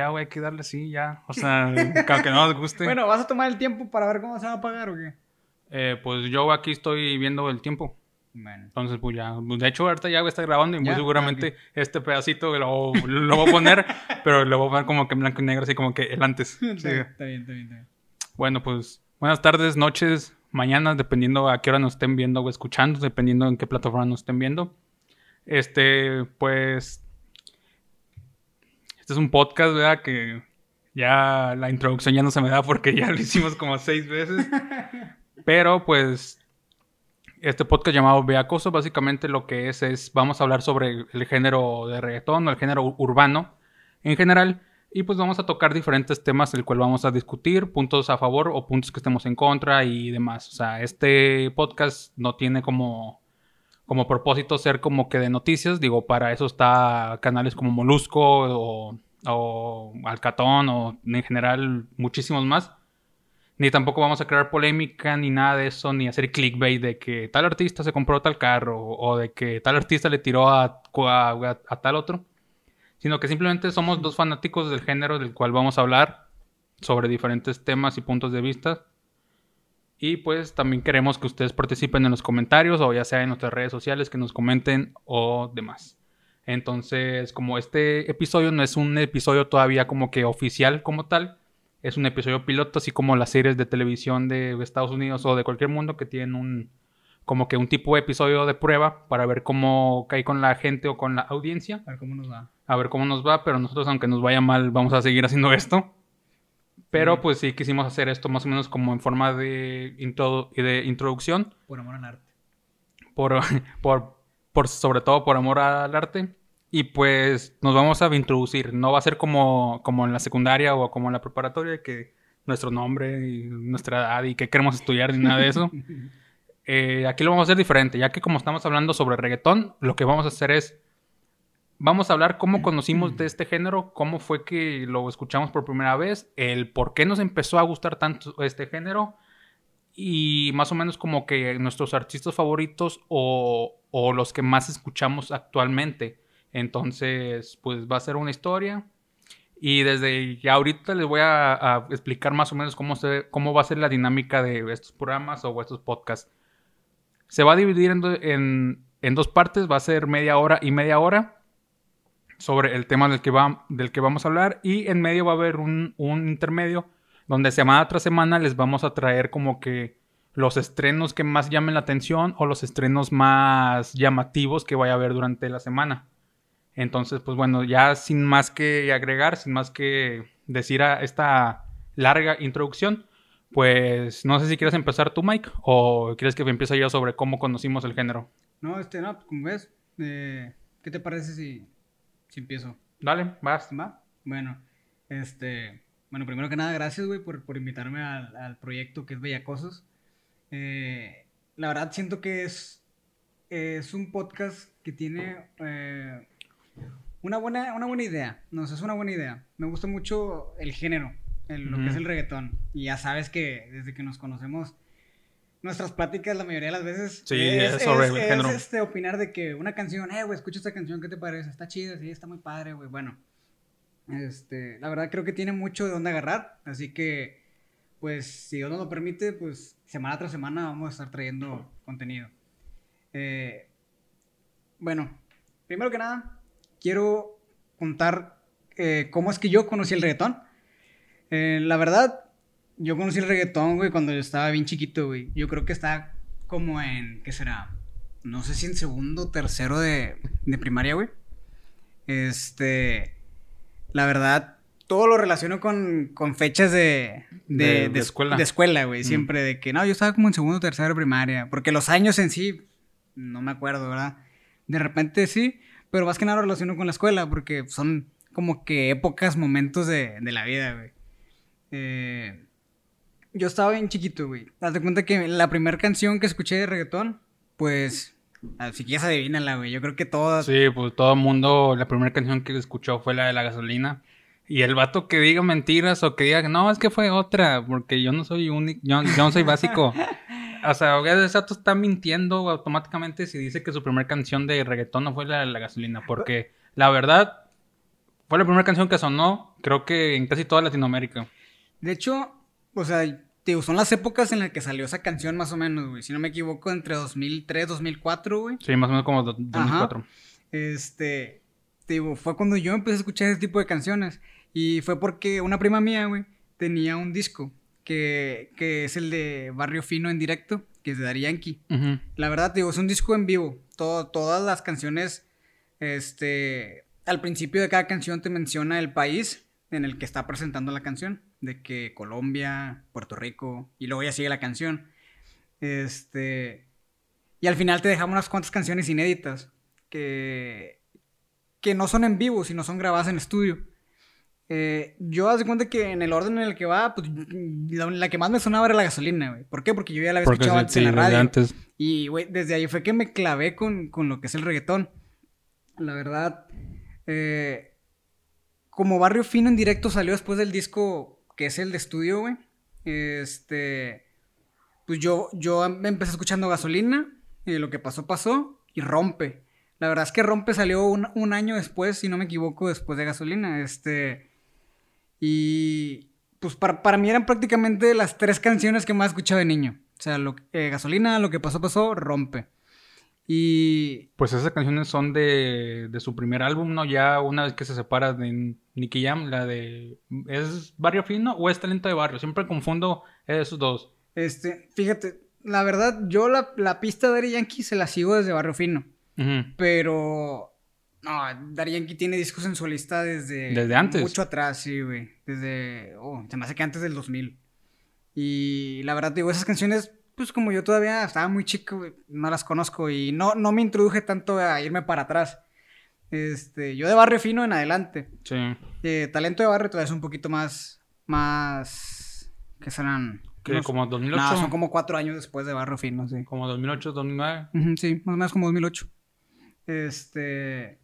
Ya, güey, hay que darle así, ya. O sea, aunque no nos guste. Bueno, ¿vas a tomar el tiempo para ver cómo se va a pagar o qué? Eh, pues yo aquí estoy viendo el tiempo. Bueno. Entonces, pues ya. De hecho, ahorita ya está grabando y muy seguramente este pedacito lo, lo voy a poner, pero lo voy a poner como que en blanco y negro, así como que el antes. Sí. Está bien, está bien, está bien. Bueno, pues buenas tardes, noches, mañanas, dependiendo a qué hora nos estén viendo o escuchando, dependiendo en qué plataforma nos estén viendo. Este, pues. Este es un podcast, ¿verdad? Que ya la introducción ya no se me da porque ya lo hicimos como seis veces. Pero pues. Este podcast llamado Beacoso, básicamente lo que es es. Vamos a hablar sobre el género de reggaetón o el género urbano en general. Y pues vamos a tocar diferentes temas, el cual vamos a discutir, puntos a favor o puntos que estemos en contra y demás. O sea, este podcast no tiene como, como propósito ser como que de noticias. Digo, para eso está canales como Molusco o, Alcatón o en general muchísimos más. Ni tampoco vamos a crear polémica ni nada de eso, ni hacer clickbait de que tal artista se compró tal carro o de que tal artista le tiró a, a, a tal otro sino que simplemente somos dos fanáticos del género del cual vamos a hablar sobre diferentes temas y puntos de vista. Y pues también queremos que ustedes participen en los comentarios o ya sea en nuestras redes sociales que nos comenten o demás. Entonces, como este episodio no es un episodio todavía como que oficial como tal, es un episodio piloto, así como las series de televisión de Estados Unidos o de cualquier mundo que tienen un como que un tipo de episodio de prueba para ver cómo cae con la gente o con la audiencia. A ver cómo nos va. A ver cómo nos va, pero nosotros, aunque nos vaya mal, vamos a seguir haciendo esto. Pero pues sí quisimos hacer esto más o menos como en forma de, introdu- de introducción, Por amor al arte. por, por, por, sobre todo por amor al arte. Y pues nos vamos a introducir. No va a ser como, como en la secundaria o como en la preparatoria, que nuestro nombre y nuestra edad y qué queremos estudiar ni nada de eso. Eh, aquí lo vamos a hacer diferente, ya que como estamos hablando sobre reggaetón, lo que vamos a hacer es, vamos a hablar cómo conocimos de este género, cómo fue que lo escuchamos por primera vez, el por qué nos empezó a gustar tanto este género y más o menos como que nuestros artistas favoritos o, o los que más escuchamos actualmente. Entonces, pues va a ser una historia. Y desde ya ahorita les voy a, a explicar más o menos cómo, se, cómo va a ser la dinámica de estos programas o estos podcasts. Se va a dividir en, do- en- en dos partes, va a ser media hora y media hora sobre el tema del que, va, del que vamos a hablar y en medio va a haber un, un intermedio donde semana tras semana les vamos a traer como que los estrenos que más llamen la atención o los estrenos más llamativos que vaya a haber durante la semana. Entonces, pues bueno, ya sin más que agregar, sin más que decir a esta larga introducción, pues no sé si quieres empezar tú, Mike, o quieres que empiece yo sobre cómo conocimos el género. No, este, no, como ves, eh, ¿qué te parece si, si empiezo? Dale, vas. ¿Va? Bueno, este, bueno, primero que nada, gracias, güey, por, por invitarme al, al proyecto que es Bellacosos. Eh, la verdad siento que es, es un podcast que tiene eh, una, buena, una buena idea. No sé, es una buena idea. Me gusta mucho el género, el- lo que es el reggaetón. Y ya sabes que desde que nos conocemos, nuestras pláticas la mayoría de las veces Sí, es sobre el género. este, opinar de que una canción, eh, güey, escucha esta canción, ¿qué te parece? Está chida, sí, está muy padre, güey. Bueno, este, la verdad creo que tiene mucho de dónde agarrar, así que, pues, si Dios nos lo permite, pues, semana tras semana vamos a estar trayendo contenido. Eh, bueno, primero que nada, quiero contar eh, cómo es que yo conocí el reggaetón. Eh, la verdad, yo conocí el reggaetón, güey, cuando yo estaba bien chiquito, güey. Yo creo que estaba como en, ¿qué será? No sé si en segundo, tercero de, de primaria, güey. Este, la verdad, todo lo relaciono con, con fechas de, de, De- de escuela. De escuela, güey. Mm. Siempre de que, no, yo estaba como en segundo, tercero de primaria. Porque los años en sí, no me acuerdo, ¿verdad? De repente sí, pero más que nada lo relaciono con la escuela, porque son como que épocas, momentos de, de la vida, güey. Eh, yo estaba bien chiquito, güey. Date cuenta que la primera canción que escuché de reggaetón, pues, ah, si quieres adivínala, güey. Yo creo que todas... Sí, pues todo el mundo, la primera canción que escuchó fue la de la gasolina. Y el vato que diga mentiras o que diga, no, es que fue otra, porque yo no soy único, yo, yo no soy básico. O sea, ese vato está mintiendo automáticamente si dice que su primera canción de reggaetón no fue la de la gasolina, porque la verdad, Fue la primera canción que sonó, creo que en casi toda Latinoamérica. De hecho, o sea, digo, son las épocas en las que salió esa canción más o menos, güey. Si no me equivoco, entre 2003, 2004, güey. Sí, más o menos como 2004. Este, digo, fue cuando yo empecé a escuchar ese tipo de canciones. Y fue porque una prima mía, güey, tenía un disco que, que es el de Barrio Fino en directo, que es de Dari Yankee. La verdad, digo, es un disco en vivo. Todo, todas las canciones, este, al principio de cada canción te menciona el país en el que está presentando la canción. De que Colombia, Puerto Rico, y luego ya sigue la canción. Este, y al final te dejamos unas cuantas canciones inéditas que, que no son en vivo, sino son grabadas en estudio. Eh, yo hace cuenta que en el orden en el que va, pues la, que más me sonaba era la gasolina, güey. ¿Por qué? Porque yo ya la había escuchado antes en la radio. Y, güey, desde ahí fue que me clavé con, lo que es el reggaetón. La verdad, eh, como Barrio Fino en directo salió después del disco que es el de estudio, güey. Este, pues yo, yo empecé escuchando gasolina y lo que pasó, pasó y rompe. La verdad es que Rompe salió un, un, año después, si no me equivoco, después de Gasolina. Este. Y pues para, mí eran prácticamente las tres canciones que más escuchaba de niño. O sea, lo, eh, Gasolina, Lo que pasó, pasó, Rompe. Y... Pues esas canciones son de, de, su primer álbum, ¿no? Ya una vez que se separa de Nicky Jam, la de... ¿Es Barrio Fino o es Talento de Barrio? Siempre confundo esos dos. Este, fíjate, la verdad, yo la, la pista de Ari Yankee se la sigo desde Barrio Fino. Pero no, Daddy Yankee tiene discos en su lista desde... Desde antes. Mucho atrás, sí, güey. Desde... Oh, se me hace que antes del 2000. Y la verdad, digo, esas canciones, pues como yo todavía estaba muy chico, no las conozco y no, no me introduje tanto a irme para atrás. Este, yo de barrio fino en adelante. Sí. Eh, talento de barrio todavía es un poquito más... Más... ¿Qué serán? ¿Qué, como 2008? No, son como cuatro años después de barrio fino, sí. Como 2008, 2009. sí, más o menos como 2008. Este.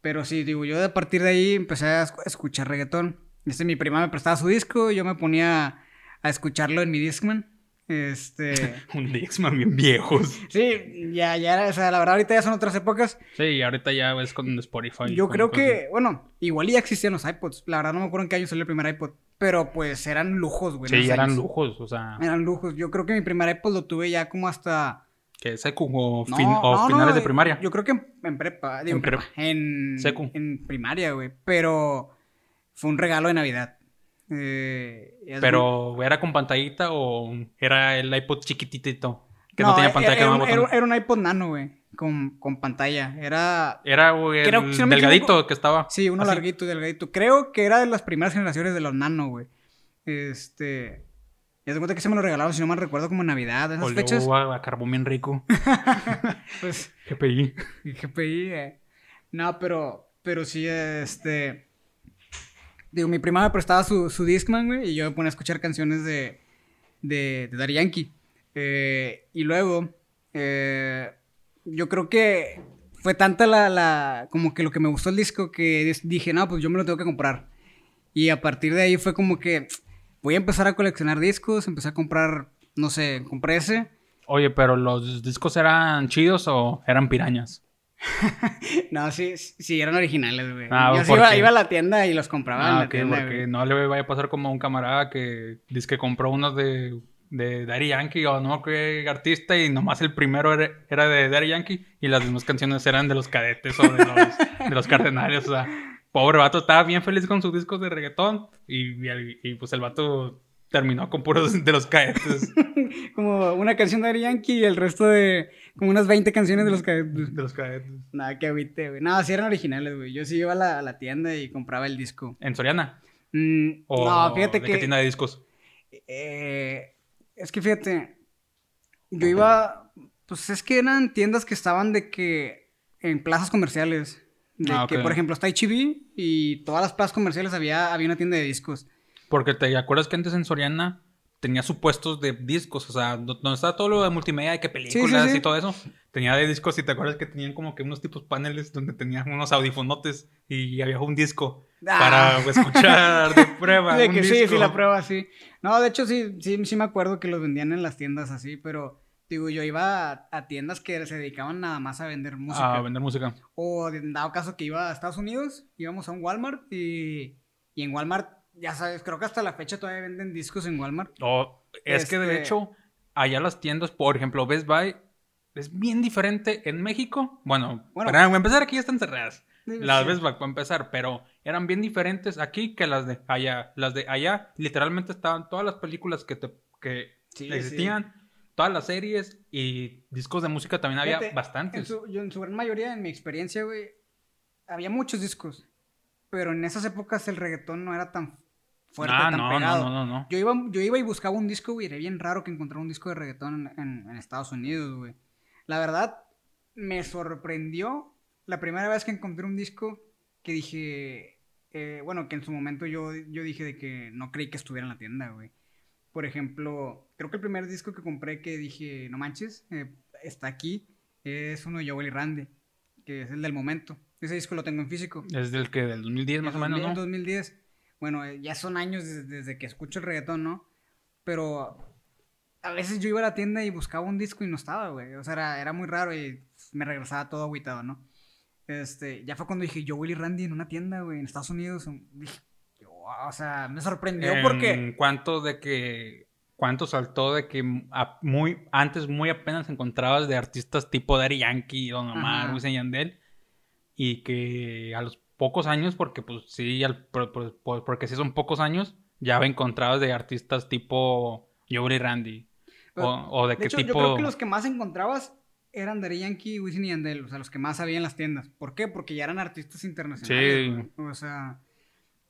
Pero sí, digo, yo a partir de ahí empecé a escuchar reggaetón. Este, mi prima me prestaba su disco y yo me ponía a escucharlo en mi Discman. Este. un Discman bien viejos. Sí, ya, ya, o sea, la verdad, ahorita ya son otras épocas. Sí, ahorita ya es con Spotify. Yo creo que, bueno, igual ya existían los iPods. La verdad, no me acuerdo en qué año salió el primer iPod. Pero pues eran lujos, güey. Sí, eran lujos, o sea. Eran lujos. Yo creo que mi primer iPod lo tuve ya como hasta ¿Qué secu o, finales de primaria? Yo creo que en, prepa, digo, en, prepa, en, secu. en primaria, güey. Pero fue un regalo de Navidad. Eh, pero, ¿era con pantallita o era el iPod chiquitito? Que no, tenía pantalla. Era, que era, era, un iPod nano, güey. Con, con, pantalla. Era. Era, güey, el delgadito que estaba. Sí, uno larguito y delgadito. Creo que era de las primeras generaciones de los nano, güey. Este. Ya te cuenta que se me lo regalaron, si no mal recuerdo, como en Navidad, esas fechas. A, a carbón bien rico. pues. GPI. GPI, eh. No, pero. Pero sí, este. Digo, mi prima me prestaba su, su Discman, güey, y yo me ponía a escuchar canciones de. de, Yankee. Eh, y luego. Eh, yo creo que fue tanta la, la. como que lo que me gustó el disco que dije, no, pues yo me lo tengo que comprar. Y a partir de ahí fue como que voy a empezar a coleccionar discos, empecé a comprar, no sé, compré ese. Oye, pero ¿los discos eran chidos o eran pirañas? no, sí, sí, eran originales, güey. Ah, Yo iba, iba, a la tienda y los compraba en ah, la tienda, porque no le vaya a pasar como a un camarada que dice que compró unos de, de Daddy Yankee o no qué artista y nomás el primero era, de Daddy Yankee y las demás canciones eran de los cadetes o de los, de los cardenales, o sea pobre vato estaba bien feliz con sus discos de reggaetón y, y, pues el vato terminó con puros de los cadetes. como una canción de Yankee y el resto de como unas 20 canciones de los cadetes. De los cadetes. Nada, que agüite, güey. No, sí eran originales, güey. Yo sí iba a la, a la, tienda y compraba el disco. ¿En Soriana? Mm, no, fíjate que... ¿Qué tienda de discos? Eh, es que fíjate, yo iba, pues es que eran tiendas que estaban de que en plazas comerciales. De ah, que, por ejemplo, está HB y todas las plazas comerciales había, había una tienda de discos. Porque te acuerdas que antes en Soriana tenía supuestos de discos, o sea, donde estaba todo lo de multimedia y que películas y todo eso, tenía de discos y te acuerdas que tenían como que unos tipos paneles donde tenían unos audifonotes y había un disco ah. para escuchar de prueba. sí, sí, la prueba, sí. No, de hecho sí, sí, sí me acuerdo que los vendían en las tiendas así, pero Digo, yo iba a, a tiendas que se dedicaban nada más a vender música. A vender música. O en dado caso que iba a Estados Unidos, íbamos a un Walmart y, y en Walmart, ya sabes, creo que hasta la fecha todavía venden discos en Walmart. O es que de Este- hecho, allá las tiendas, por ejemplo, Best Buy, es bien diferente en México. Bueno, Bueno. para empezar aquí ya están cerradas. Las Sí. Best Buy para empezar, pero eran bien diferentes aquí que las de allá. Las de allá literalmente estaban todas las películas que, te, que Sí, existían, todas las series y discos de música también había En bastantes. su, yo en su gran mayoría, en mi experiencia, güey, había muchos discos. Pero en esas épocas el reggaetón no era tan fuerte, ah, tan no, pegado. no, no, no, no. Yo iba, yo iba y buscaba un disco, güey. Era bien raro que encontrara un disco de reggaetón en, en- en Estados Unidos, güey. La verdad, me sorprendió la primera vez que encontré un disco que dije. eh, bueno, que en su momento yo, yo dije de que no creí que estuviera en la tienda, güey. Por ejemplo, creo que el primer disco que compré que dije, no manches, eh, está aquí, es uno de Joel y Randy, que es el del momento. Ese disco lo tengo en físico. Es del que del 2010 más o En menos, 2000, ¿no? 2010. Bueno, eh, ya son años desde, desde que escucho el reggaetón, ¿no? Pero a veces yo iba a la tienda y buscaba un disco y no estaba, güey. O sea, era, era muy raro y me regresaba todo agüitado, ¿no? Este, ya fue cuando dije, yo Willy Randy en una tienda, güey, en Estados Unidos. Dije, o sea, me sorprendió porque... En cuanto de que. ¿Cuánto saltó de que a- muy antes, muy apenas encontrabas de artistas tipo Daddy Yankee, Don Omar. Wisin Yandel? Y que a los pocos años, porque pues sí, al- por- por- por- porque sí son pocos años, ya encontrabas de artistas tipo Joey Randy. O, o de, De qué hecho, tipo. yo creo que los que más encontrabas eran Daddy Yankee, Wisin y Yandel, o sea, los que más había en las tiendas. ¿Por qué? Porque ya eran artistas internacionales. Sí. O sea,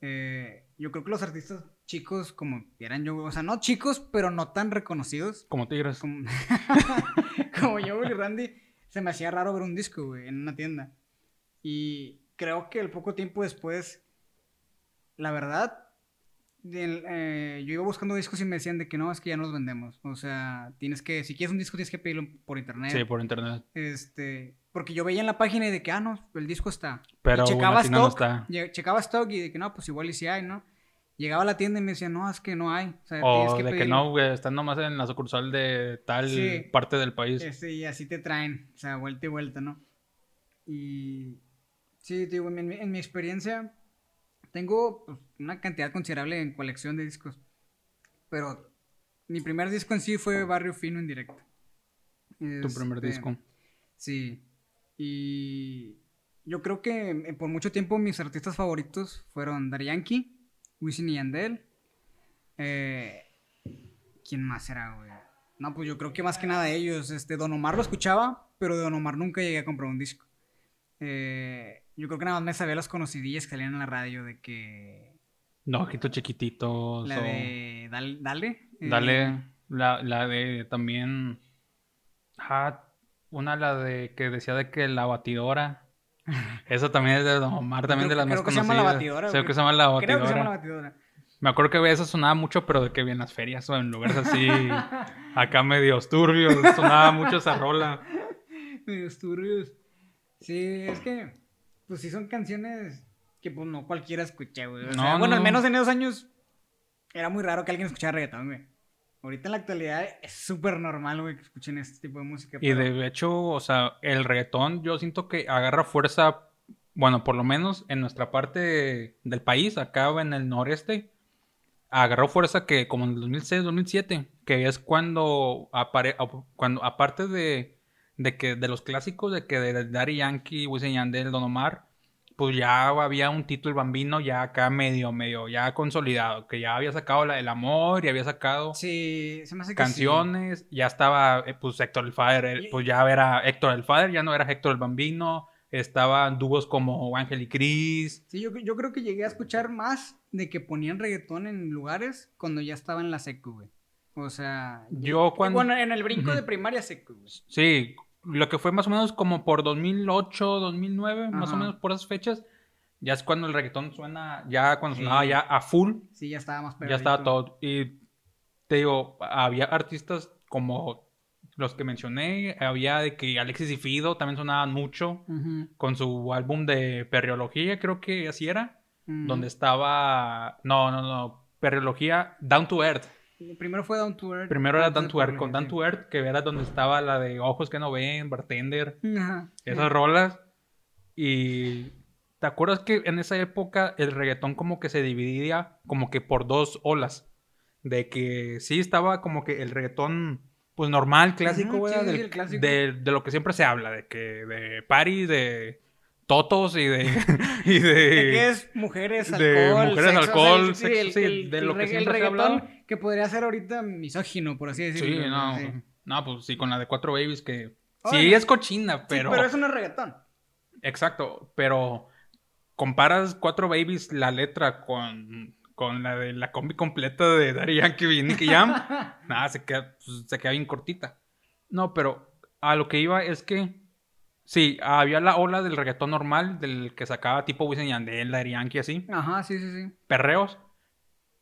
eh, yo creo que los artistas chicos, como eran yo, o sea, no chicos, pero no tan reconocidos, Como Tigres. como, como yo, Willy Randy, se me hacía raro ver un disco, güey, en una tienda. Y creo que el poco tiempo después, la verdad, del- eh, yo iba buscando discos y me decían de que no, es que ya no los vendemos. O sea, tienes que, si quieres un disco, tienes que pedirlo por internet. Sí, por internet. Este, porque yo veía en la página y de que, ah, no, el disco está. Pero y checaba tienda no stock, está. checaba stock y de que no, pues igual y si hay, ¿no? Llegaba a la tienda y me decían, no, es que no hay. O sea, O que de que no, güey, están nomás en la sucursal de tal Sí. parte del país. Este, y así te traen, o sea, vuelta y vuelta, ¿no? Y sí, digo, en mi, en mi experiencia tengo pues, una cantidad considerable en colección de discos, pero mi primer disco en sí fue Barrio Fino en directo. Tu primer Este, disco. Sí, y yo creo que eh, por mucho tiempo mis artistas favoritos fueron Daddy Yankee, Wisin y Yandel, eh, ¿quién más era, güey? No, pues yo creo que más que nada ellos. Este, Don Omar lo escuchaba, pero de Don Omar nunca llegué a comprar un disco. Eh, yo creo que nada más me sabía las conocidillas que salían en la radio de que. No, ojitos chiquititos. La o- de. Dale. Dale. eh, Dale, la, la de también. Ah, una la de que decía de que la batidora. Esa también es de Don Omar, también Creo- de las creo más que se llama La conocidas. Batidora, Creo güey. que se llama la Creo que se llama batidora. la batidora. Me acuerdo que eso sonaba mucho, pero de que en las ferias o en lugares así, acá medios turbios, sonaba mucho esa rola. Medios turbios. Sí, es que. Pues sí, son canciones que pues no cualquiera escucha, güey. O No, sea, no, bueno, al no. menos en esos años era muy raro que alguien escuchara reggaetón, güey. Ahorita en la actualidad es súper normal, güey, que escuchen este tipo de música. Y pero- de hecho, o sea, el reggaetón yo siento que agarra fuerza, bueno, por lo menos en nuestra parte del país, acá en el noreste, agarró fuerza que como en el 2006, 2007, que es cuando, apare cuando aparte de, de que de los clásicos, de que de Daddy Yankee, Wisin Yandel, Don Omar, pues ya había un título bambino ya acá medio, medio, ya consolidado, que ya había sacado la del amor y había sacado Sí, se me hace que canciones, ya estaba eh, pues Héctor el Father, eh, pues ya era Héctor el Father, ya no era Héctor el Bambino, estaban dúos como Ángel y Cris, Sí, yo, yo creo que llegué a escuchar más de que ponían reggaetón en lugares cuando ya estaba en la secu, güey. O sea, Yo cuando- Bueno, en el brinco de primaria secu, güey. sí, lo que fue más o menos como por 2008, 2009, más o Ajá. menos por esas fechas, ya es cuando el reggaetón suena, ya cuando Sí. sonaba ya a full, Sí, ya estaba más ya estaba todo, y te digo, había artistas como los que mencioné, había de que Alexis y Fido también sonaban mucho, Ujú, con su álbum de Perriología, creo que así era, ujú. donde estaba, no, no, no, Perriología Down to Earth, Primero fue Down to Earth. Primero era Down to Earth, con Down to Earth, que era donde estaba la de Ojos que no ven, Bartender, Ajá. esas rolas. Y ¿te acuerdas que en esa época el reggaetón como que se dividía como que por dos olas? De que sí estaba como que el reggaetón pues normal, clásico, sí, sí, del- el clásico. De, de lo que siempre se habla, de que de party, de totos y de... y de, ¿De qué es? Mujeres, alcohol. de mujeres, sexo, alcohol, el- sexo, sí, de lo que se ha reggaetón hablado. que podría ser ahorita misógino, por así decirlo. Sí, no, sí. no, pues sí, con la de cuatro babies que... Sí, no. es cochina, Sí, pero... pero eso no es reggaetón. Exacto, pero comparas Cuatro Babies la letra con, con la de la combi completa de Daddy Yankee y Nicky Jam, nada, se queda, pues, se queda bien cortita. No, pero a lo que iba es que sí, había la ola del reggaetón normal, del que sacaba tipo Wisin y Yandel, Daddy Yankee así, Ajá, sí, sí, sí. perreos,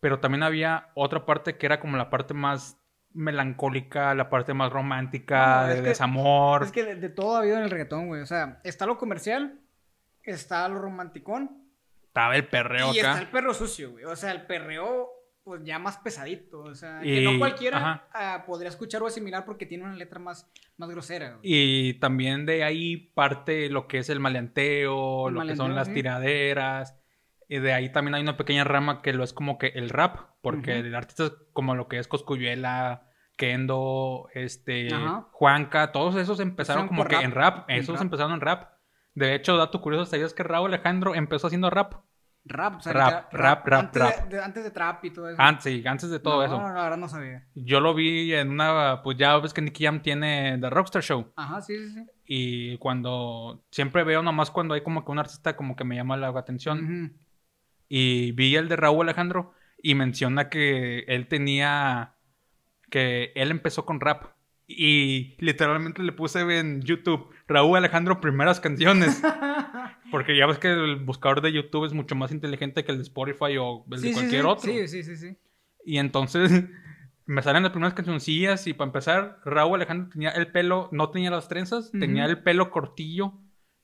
pero también había otra parte que era como la parte más melancólica, la parte más romántica, No, de que- desamor. Es que de, de todo ha habido en el reggaetón, güey. O sea, está lo comercial, está lo romanticón Estaba el perreo y acá. está el perro sucio, güey. O sea, el perreo, pues ya más pesadito. O sea, que Y- no cualquiera ah, podría escuchar o asimilar porque tiene una letra más, más grosera. Y también de ahí parte lo que es el maleanteo, El lo que son las sí. tiraderas. Y de ahí también hay una pequeña rama que lo es como que el rap, porque Ujú. el artista es como lo que es Coscuyuela, Kendo, este, Ajá. Juanca, todos esos empezaron como que rap, en rap, en esos rap. empezaron en rap. De hecho, dato curioso, ¿sabías que Raúl Alejandro empezó haciendo rap? Rap, o sea, Rap, rap, rap, antes rap. De, de- antes de trap y todo eso. Antes, sí, antes de todo no, eso. No, la verdad no sabía. Yo lo vi en una, pues ya ves que Nicky Jam tiene The Rockstar Show. Ajá, sí, sí, sí. Y cuando siempre veo nomás cuando hay como que un artista como que me llama la atención. Y vi el de Raúl Alejandro y menciona que él tenía. que él empezó con rap. Y literalmente le puse en YouTube Raúl Alejandro primeras canciones. Porque ya ves que el buscador de YouTube es mucho más inteligente que el de Spotify o el Sí, de cualquier sí. otro. Sí, sí, sí, sí. Y entonces me salen las primeras cancioncillas y para empezar, Raúl Alejandro tenía el pelo, no tenía las trenzas, tenía el pelo cortillo,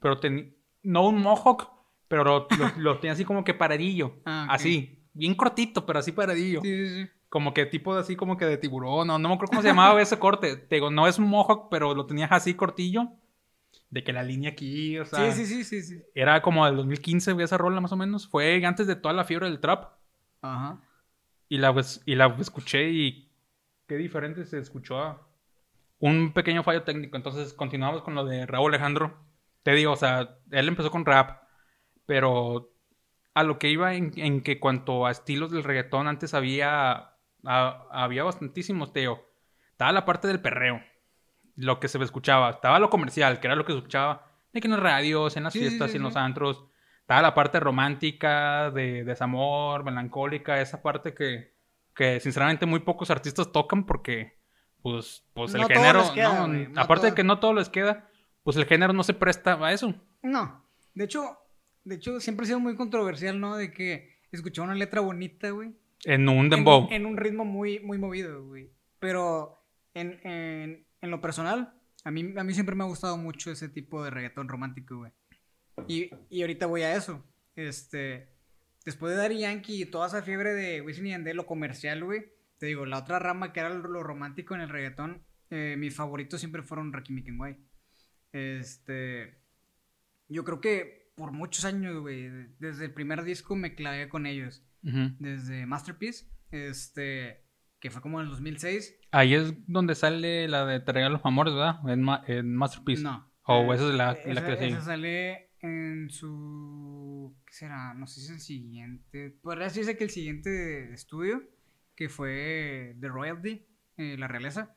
pero tenía, no un mohawk, pero lo, lo- lo tenía así como que paradillo, Ah, así, bien cortito, pero así paradillo. Sí, sí, sí. Como que tipo de así como que de tiburón, no, no me acuerdo cómo se llamaba ese corte. Te digo, no es un mohawk, pero lo tenías así cortillo. De que la línea aquí, o sea, Sí, sí, sí, sí, sí. era como del 2015 güey, esa rola más o menos. Fue antes de toda la fiebre del trap. Ajá. Y la, pues, y la escuché y qué diferente se escuchó. a- Un pequeño fallo técnico. Entonces continuamos con lo de Raúl Alejandro. Te digo, o sea, él empezó con rap, pero a lo que iba en, en que cuanto a estilos del reggaetón antes había, a- había bastantísimos, Teo. Estaba la parte del perreo, lo que se escuchaba. Estaba lo comercial, que era lo que se escuchaba de que en las radios, en las Sí, fiestas sí, en los antros. Estaba la parte romántica, de desamor, melancólica, esa parte que, que sinceramente muy pocos artistas tocan porque, pues, pues el No género, queda, no, no aparte de todo. que no todo les queda, pues el género no se presta a eso. No. De hecho, de hecho, siempre ha sido muy controversial, ¿no? De que escuchaba una letra bonita, güey. En un En, dembow. en un ritmo muy, muy movido, güey. Pero en, en, en lo personal, a mí, a mí siempre me ha gustado mucho ese tipo de reggaetón romántico, güey. Y, y ahorita voy a eso. Este, después de Daddy Yankee y toda esa fiebre de Wisin y Yandel, lo comercial, güey. Te digo, la otra rama que era lo, romántico en el reggaetón, eh, mis favoritos siempre fueron Rakim y Kenway. Este, yo creo que por muchos años, güey, desde el primer disco me clavé con ellos Ujú. desde Masterpiece, este, que fue como en el 2006. Ahí es donde sale la de Te regalo los amores, ¿verdad? En, Ma- en Masterpiece. No. O Eh, esa es la, esa, la que sigue. esa sale en su, ¿qué será? No sé si es el siguiente. Podría decirse que el siguiente estudio, que fue The Royalty, eh, la realeza.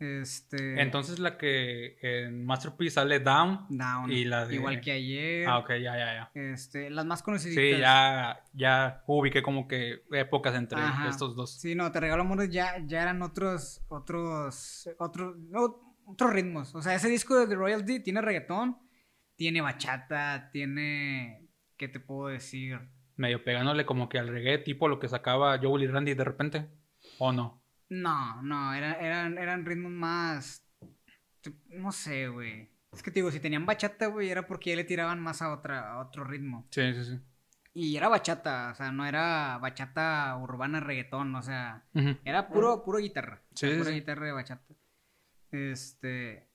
Este, Entonces la que en Masterpiece sale Down. Down, y la de- igual que ayer. Ah, ok, ya, ya, ya. Este, las más conocidas. Sí, ya, ya ubiqué como que épocas entre Ajá. estos dos. Sí, no, te regalo amores ya, ya eran otros, otros, otros, no, otros ritmos. O sea, ese disco de The Royalty tiene reggaetón, tiene bachata, tiene, ¿qué te puedo decir? Medio pegándole como que al reggae, tipo lo que sacaba Joel y Randy de repente. ¿O no? No, no, era- eran, eran ritmos más, no sé, güey. Es que te digo, si tenían bachata, güey, era porque ya le tiraban más a otra, a otro ritmo. Sí, sí, sí. Y era bachata, o sea, no era bachata urbana reggaetón, o sea, era puro, puro guitarra. Sí, Era sí, pura sí. guitarra de bachata. Este.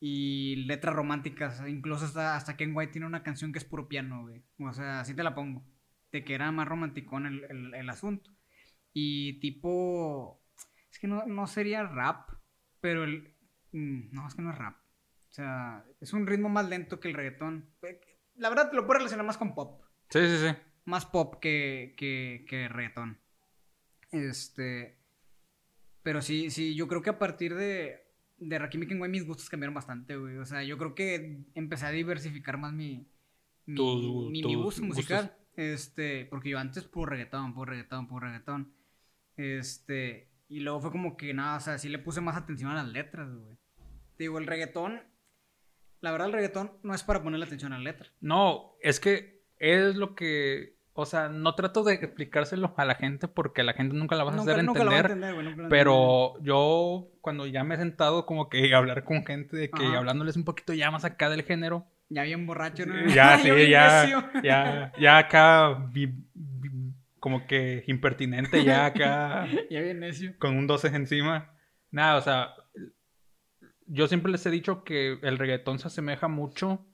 Y letras románticas. Incluso hasta, hasta Ken White tiene una canción que es puro piano, güey. O sea, así te la pongo. De que era más romanticón el, el, el asunto. Y tipo. Es que no, no sería rap. Pero el. mm, No, es que no es rap. O sea, es un ritmo más lento que el reggaetón. Eh, La verdad te lo puedo relacionar más con pop Sí, sí, sí. más pop que, que, que reggaetón. Este. Pero sí, sí, yo creo que a partir de, de Rakim y mis gustos cambiaron bastante, güey. O sea, yo creo que empecé a diversificar más mi, mi, mi- mi gusto gustos. musical. Este, porque yo antes puro reggaetón, puro reggaetón, puro reggaetón. Este, y luego fue como que nada, o sea, sí le puse más atención a las letras, güey. Te digo, el reggaetón, la verdad el reggaetón no es para ponerle atención a la letra. No, es que es lo que. O sea, no trato de explicárselo a la gente porque la gente nunca la vas a hacer nunca lo va a entender. güey, nunca lo Pero yo, cuando ya me he sentado como que a hablar con gente, de que Ajá. hablándoles un poquito ya más acá del género, Ya bien borracho, ¿no? ya, sí, ya, ya, ya acá, vi- como que impertinente, ya acá, Ya bien necio. con un 12 encima. Nada, o sea, yo siempre les he dicho que el reggaetón se asemeja mucho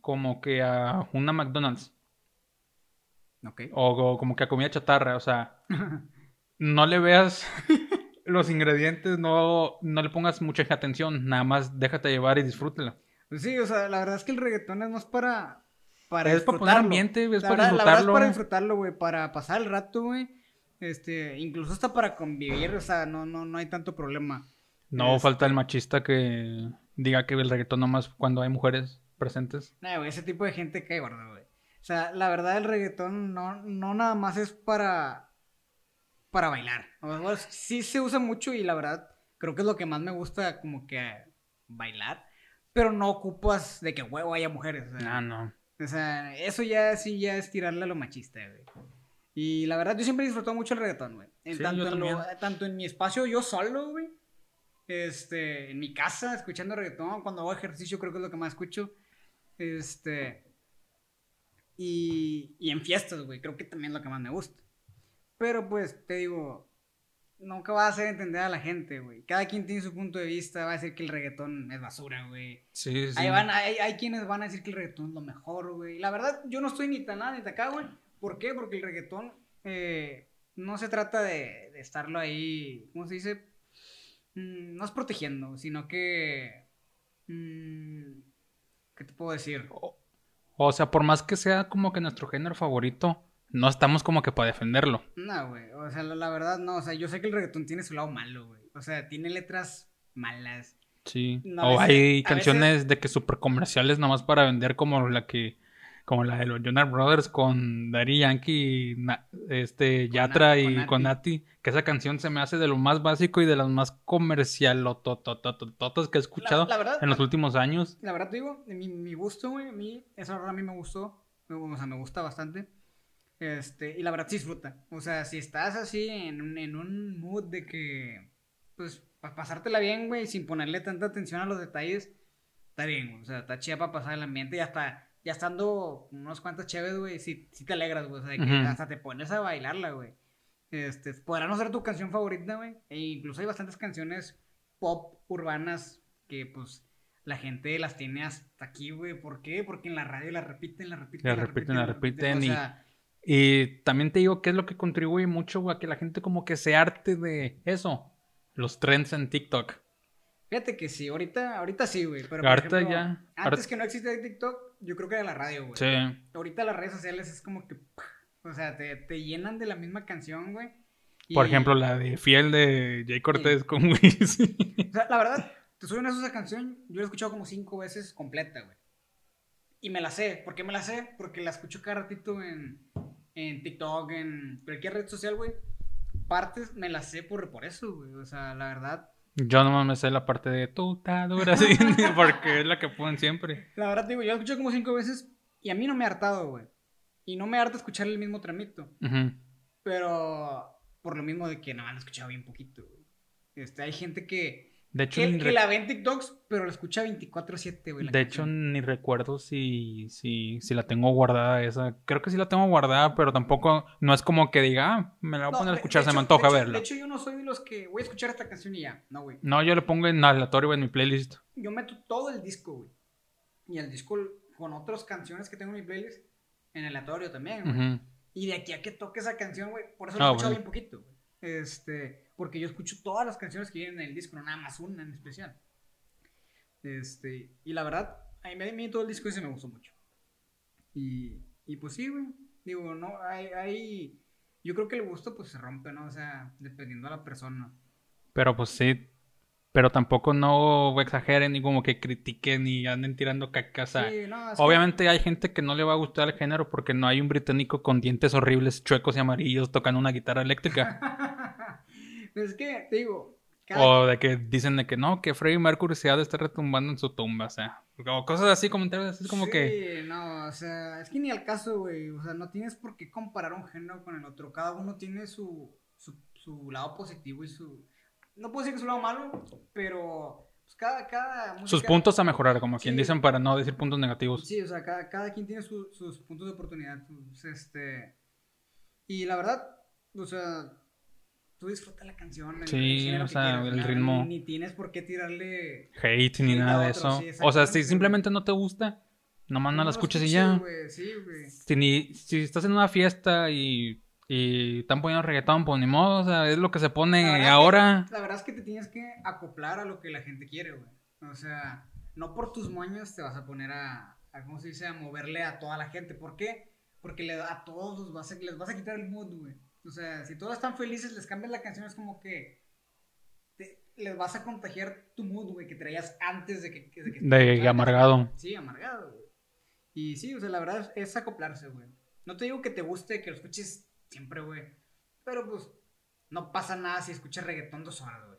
como que a una McDonald's Ok. o, o como que a comida chatarra, o sea, no le veas los ingredientes, no, no le pongas mucha atención, nada más déjate llevar y disfrútela. Pues sí, o sea, la verdad es que el reggaetón es más para. Para Es para poner disfrutarlo. ambiente, es La para verdad- la verdad disfrutarlo. es para disfrutarlo, güey. Para pasar el rato, güey. Este, incluso hasta para convivir, o sea, no, no, no hay tanto problema. No Este- falta el machista que diga que el reggaetón nomás cuando hay mujeres presentes. Nah, güey, ese tipo de gente cae gordo, güey. O sea, la verdad el reggaetón no, no nada más es para. para bailar. O sea, sí se usa mucho y la verdad creo que es lo que más me gusta como que bailar. Pero no ocupas de que huevo haya mujeres. o sea, Ah, no. O sea, eso ya sí ya es tirarle a lo machista, güey. Y la verdad, yo siempre he disfrutado mucho el reggaetón, güey. En Sí, tanto, en lo- tanto en mi espacio yo solo, güey. Este, en mi casa, escuchando reggaetón. Cuando hago ejercicio, creo que es lo que más escucho. Este. Y, y en fiestas, güey. Creo que también es lo que más me gusta. Pero pues, te digo, nunca va a hacer entender a la gente, güey. Cada quien tiene su punto de vista. Va a decir que el reggaetón es basura, güey. Sí, sí. Ahí van, hay, hay quienes van a decir que el reggaetón es lo mejor, güey. La verdad, yo no estoy ni tan nada ni tan acá, güey. ¿Por qué? Porque el reggaetón eh, no se trata de, de estarlo ahí, ¿cómo se dice? Mm, no es protegiendo, sino que... mm, ¿Qué te puedo decir? O, o sea, por más que sea como que nuestro género favorito, no estamos como que para defenderlo. No, güey. O sea, la, la verdad, no. O sea, yo sé que el reggaetón tiene su lado malo, güey. O sea, tiene letras malas. Sí. No, o veces- hay canciones de que super comerciales nomás para vender como la que como la de los Jonas Brothers con Daddy Yankee, Na- este Yatra y con Nati, que esa canción se me hace de lo más básico y de las más comercialototototototas que he escuchado la verdad, en los últimos años. La verdad te digo, mi, mi gusto, güey, a mí, esa a mí me gustó, o sea, me gusta bastante. Este, y la verdad sí disfruta. O sea, si estás así en, un- en un mood de que, pues, para pasártela bien, güey, sin ponerle tanta atención a los detalles, está bien, güey. O sea, está chida para pasar el ambiente y hasta, ya estando unos cuantos chéves, güey, sí, sí te alegras, güey. O sea, de que hasta te pones a bailarla, güey. Este, podrá no ser tu canción favorita, güey. E incluso hay bastantes canciones pop urbanas que, pues, la gente las tiene hasta aquí, güey. ¿Por qué? Porque en la radio la repiten, la repiten, La repiten, la repiten O sea, Y también te digo que es lo que contribuye mucho a que la gente como que se arte de eso, los trends en TikTok. fíjate que sí, ahorita, ahorita sí, güey. Pero por Ahorita ejemplo, ya, Antes que no existía TikTok, yo creo que era la radio, güey. Sí. Ahorita las redes sociales es como que, o sea, te, te llenan de la misma canción, güey. Por Y- ejemplo, la de Fiel de Jay Cortés con Wisin. O sea, la verdad, te soy honesto, esa canción yo la he escuchado como cinco veces completa, güey. Y me la sé. ¿Por qué me la sé? Porque la escucho cada ratito en, en TikTok, en cualquier red social, güey. Partes me las sé por, por eso, güey. O sea, la verdad. Yo no me sé la parte de está dura así, porque es la que ponen siempre. La verdad, digo, yo la escucho como cinco veces y a mí no me ha hartado, güey. Y no me harta escuchar el mismo tramito. Ujú. Pero por lo mismo de que lo he escuchado bien poquito, güey. Este, hay gente que, De hecho, Que, la ve en TikToks, pero la escucha 24-7, güey. de hecho, ni recuerdo si, si, si la tengo guardada esa. Creo que sí la tengo guardada, pero tampoco, no es como que diga, ah, me la voy a poner a escuchar, se me antoja de hecho- verla. De hecho, yo no soy de los que voy a escuchar esta canción y ya. No, güey. No, yo le pongo en aleatorio en mi playlist. Yo meto todo el disco, güey. Y el disco con otras canciones que tengo en mi playlist en aleatorio también, güey. Y de aquí a que toque esa canción, güey, por eso Ah, he escuchado bueno. bien poquito, güey. Este, porque yo escucho todas las canciones que vienen en el disco, no nada más una en especial. Este, y la verdad, a mí, a mí todo el disco ese me gustó mucho. Y, y pues sí, güey. Digo, no, hay, hay, yo creo que el gusto pues se rompe, ¿no? O sea, dependiendo de la persona. Pero pues sí. Pero tampoco no exageren ni como que critiquen ni anden tirando caca. o sea, Sí, no, que- obviamente hay gente que no le va a gustar el género porque no hay un británico con dientes horribles, chuecos y amarillos tocando una guitarra eléctrica. Es que, digo, o de que dicen de que no, que Freddie Mercury se ha de estar retumbando en su tumba. O sea, o cosas así, comentarios así como sí, que. no, o sea, es que ni al caso, güey. O sea, no tienes por qué comparar un género con el otro. Cada uno tiene su, su, su lado positivo y su. No puedo decir que su lado malo, pero pues cada, cada Sus puntos a mejorar, como quien Sí. dicen, para no decir puntos negativos. Sí, o sea, cada, cada quien tiene su- sus puntos de oportunidad. pues, este. Y la verdad, o sea, tú disfruta la canción. el- Sí, el o sea, quieras, el ritmo. Ni, ni tienes por qué tirarle. Hate ni nada de eso. sí, o sea, si simplemente no te gusta, nomás no, la lo escuches y ya. Sí, güey. Si, ni- si estás en una fiesta y, y están poniendo reggaetón, pues ni modo, o sea, es lo que se La pone verdad ahora. la verdad es que te tienes que acoplar a lo que la gente quiere, güey. O sea, no por tus moños te vas a poner a, a ¿cómo se dice? A moverle a toda la gente. ¿Por qué? Porque le, a todos los vas a, les vas a quitar el mood, güey. O sea, si todos están felices, les cambias la canción, es como que te- les vas a contagiar tu mood, güey, que traías antes de que... De, que De amargado. Sí, amargado, güey. Y sí, o sea, la verdad es, es acoplarse, güey. No te digo que te guste, que lo escuches siempre, güey. Pero pues, no pasa nada si escuchas reggaetón dos horas, güey.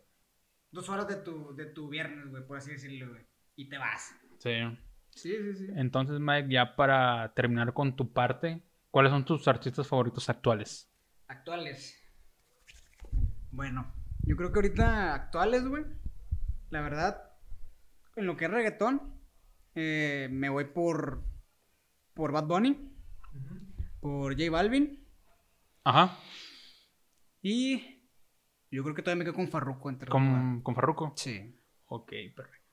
Dos horas de tu, de tu viernes, güey, por así decirlo, güey. Y te vas. Sí. Sí, sí, sí. Entonces, Mike, ya para terminar con tu parte, ¿cuáles son tus artistas favoritos actuales? Actuales. Bueno, yo creo que ahorita actuales, güey. La verdad, en lo que es reggaetón, eh, me voy por, por Bad Bunny, por J Balvin. Ajá, Y yo creo que todavía me quedo con Farruko en tercer lugar. con, con Farruko. Sí. Ok, perfecto.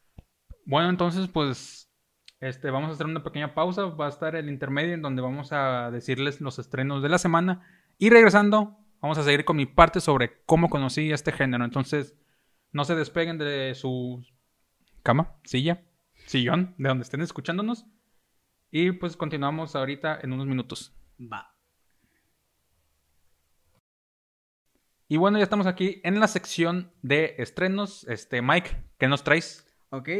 Bueno, entonces, pues, este, vamos a hacer una pequeña pausa. Va a estar el intermedio en donde vamos a decirles los estrenos de la semana. Y regresando, vamos a seguir con mi parte sobre cómo conocí este género. Entonces, no se despeguen de su cama, silla, sillón, de donde estén escuchándonos. Y pues continuamos ahorita en unos minutos. Va. Y bueno, ya estamos aquí en la sección de estrenos. Este, Mike, ¿qué nos traes? Ok.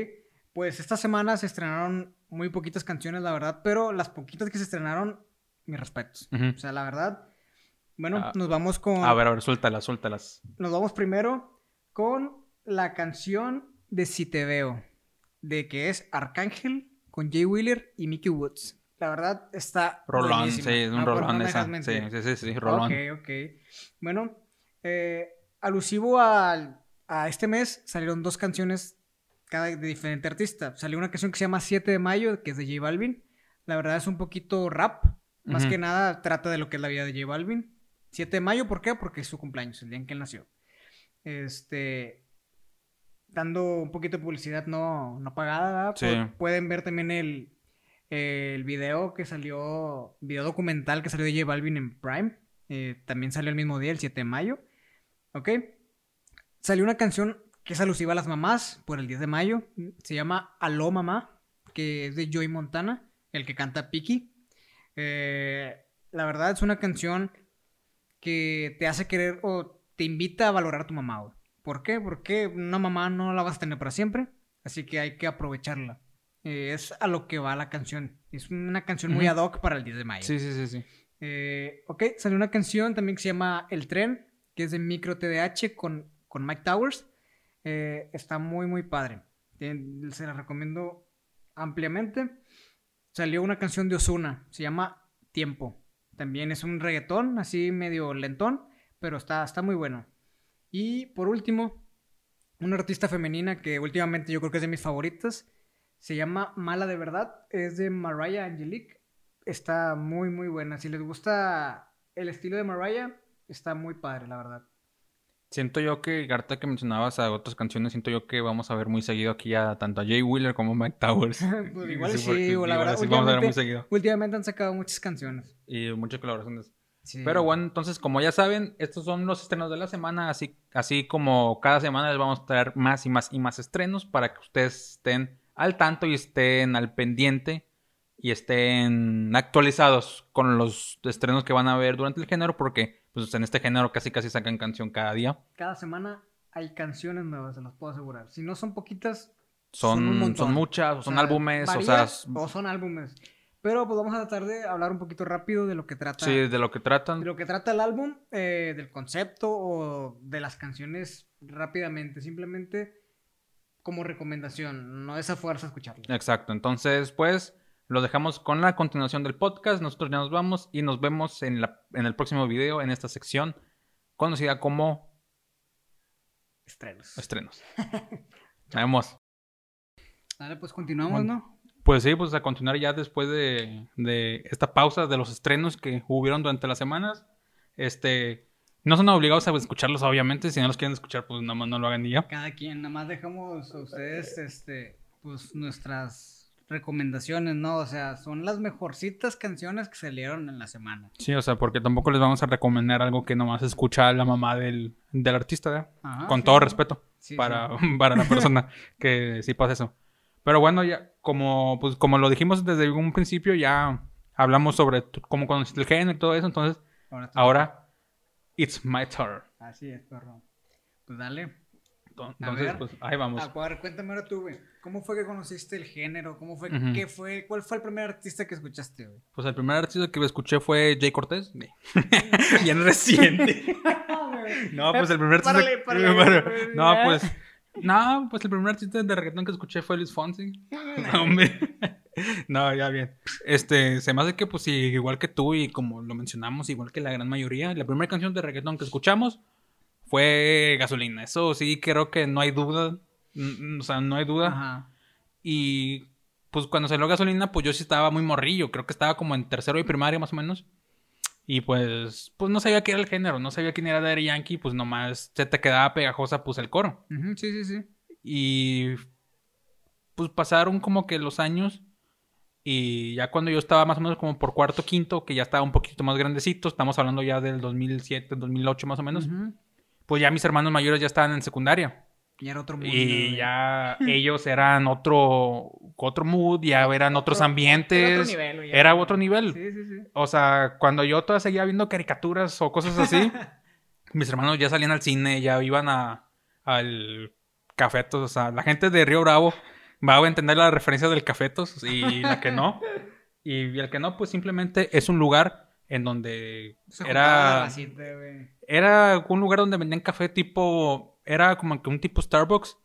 Pues esta semana se estrenaron muy poquitas canciones, la verdad. Pero las poquitas que se estrenaron, mis respetos. O sea, la verdad. Bueno, Ah, nos vamos con. A ver, a ver, suéltalas, suéltalas. Nos vamos primero con la canción de Si Te Veo. De que es Arcángel con Jay Wheeler y Mickey Woods. La verdad está. Rolón, sí, es un No, pero rolón no esa. Sí, sí, sí, sí, rolón. Ok, ok. Bueno, eh, alusivo al- a este mes salieron dos canciones cada de diferente artista. Salió una canción que se llama 7 de mayo, que es de J Balvin. La verdad es un poquito rap. Más que nada trata de lo que es la vida de J Balvin. 7 de mayo, ¿por qué? Porque es su cumpleaños, el día en que él nació. Este. Dando un poquito de publicidad no, no pagada, Pueden ver también el, el video que salió, video documental que salió de J Balvin en Prime. Eh, también salió el mismo día, el 7 de mayo. ¿Ok? Salió una canción que es alusiva a las mamás por el 10 de mayo. Se llama Aló Mamá, que es de Joey Montana, el que canta Piki. Eh, la verdad es una canción que te hace querer o te invita a valorar a tu mamá. güey. ¿Por qué? Porque una mamá no la vas a tener para siempre, así que hay que aprovecharla. Eh, es a lo que va la canción. Es una canción muy ad hoc para el 10 de mayo. Sí, sí, sí, sí. Eh, ok, salió una canción también que se llama El Tren, que es de Micro TDH con, con Mike Towers. Eh, está muy, muy padre. Se la recomiendo ampliamente. Salió una canción de Osuna, se llama Tiempo. También es un reggaetón, así medio lentón, pero está, está muy bueno. Y por último, una artista femenina que últimamente yo creo que es de mis favoritas. Se llama Mala de Verdad. Es de Mariah Angelique. Está muy, muy buena. Si les gusta el estilo de Mariah, está muy padre, la verdad. Siento yo que, Garta, que mencionabas a otras canciones, siento yo que vamos a ver muy seguido aquí a tanto a Jay Wheeler como a Mike Towers. Pues igual Sí, sí, o la verdad. así vamos a ver muy seguido. Últimamente han sacado muchas canciones. Y muchas colaboraciones. Sí. Pero bueno, entonces, como ya saben, estos son los estrenos de la semana, así, así como cada semana les vamos a traer más y más y más estrenos para que ustedes estén al tanto y estén al pendiente y estén actualizados con los estrenos que van a ver durante el género, porque pues en este género casi casi sacan canción cada día. Cada semana hay canciones nuevas, se los puedo asegurar. Si no son poquitas, Son, son, muchas, o son sea, álbumes, o varía, sea, o son álbumes. Pero pues vamos a tratar de hablar un poquito rápido de lo que trata. sí, de lo que de tratan. lo que trata el álbum, eh, del concepto o de las canciones rápidamente. Simplemente como recomendación. No es a fuerza escucharlo. Exacto, entonces pues lo dejamos con la continuación del podcast, nosotros ya nos vamos y nos vemos en, la, en el próximo video en esta sección conocida como Estrenos. estrenos. Nos vemos. Dale, pues continuamos, Bueno. ¿no? Pues sí, pues a continuar ya después de, de esta pausa de los estrenos que hubieron durante las semanas. Este, no son obligados a escucharlos, obviamente. Si no los quieren escuchar, pues nada más no lo hagan y ya. Cada quien, nada más dejamos a ustedes, este, pues nuestras recomendaciones, ¿no? O sea, son las mejorcitas canciones que salieron en la semana. Sí, o sea, porque tampoco les vamos a recomendar algo que nomás escucha la mamá del, del artista, ¿verdad? Ajá, Con sí, todo sí. respeto Sí, para, para la persona que sí pasa eso. Pero bueno, ya como, pues, como lo dijimos desde un principio, ya hablamos sobre cómo conociste el género y todo eso. Entonces, Ahora, ahora, it's my turn. Así es, perro. Pues dale. Entonces, ver. pues ahí vamos. A ver, cuéntame ahora tú, güey. ¿Cómo fue que conociste el género? ¿Cómo fue? ¿Qué fue? ¿Cuál fue el primer artista que escuchaste, güey? Pues el primer artista que escuché fue Jay Cortés. Bien reciente. No, pues el primer artista. Párale, párale. No, pues. No, pues el primer artista de reggaetón que escuché fue Luis Fonsi. No, hombre. No, ya bien. Este, se me hace que, pues, igual que tú y como lo mencionamos, igual que la gran mayoría, la primera canción de reggaetón que escuchamos fue Gasolina. Eso sí, creo que no hay duda. O sea, no hay duda. Ajá. Y pues cuando salió gasolina, pues yo sí estaba muy morrillo. Creo que estaba como en tercero y primaria más o menos. Y pues, pues no sabía qué era el género, no sabía quién era Daddy Yankee, pues nomás se te quedaba pegajosa pues el coro. Sí, sí, sí. Y pues pasaron como que los años. Y ya cuando yo estaba más o menos como por cuarto, quinto, que ya estaba un poquito más grandecito, estamos hablando ya del 2007, 2008 más o menos. Pues ya mis hermanos mayores ya estaban en secundaria. Y era otro mundo. Y ya ellos eran otro, otro mood, ya eran otros Otro- ambientes. era otro nivel. Era otro nivel. Sí, sí, sí. O sea, cuando yo todavía seguía viendo caricaturas o cosas así, mis hermanos ya salían al cine, ya iban a, al Cafetos. O sea, la gente de Río Bravo va a entender la referencia del Cafetos y la que no. Y el que no, pues simplemente es un lugar en donde Se juntaba la era, güey. era un lugar donde vendían café tipo, era como que un tipo Starbucks,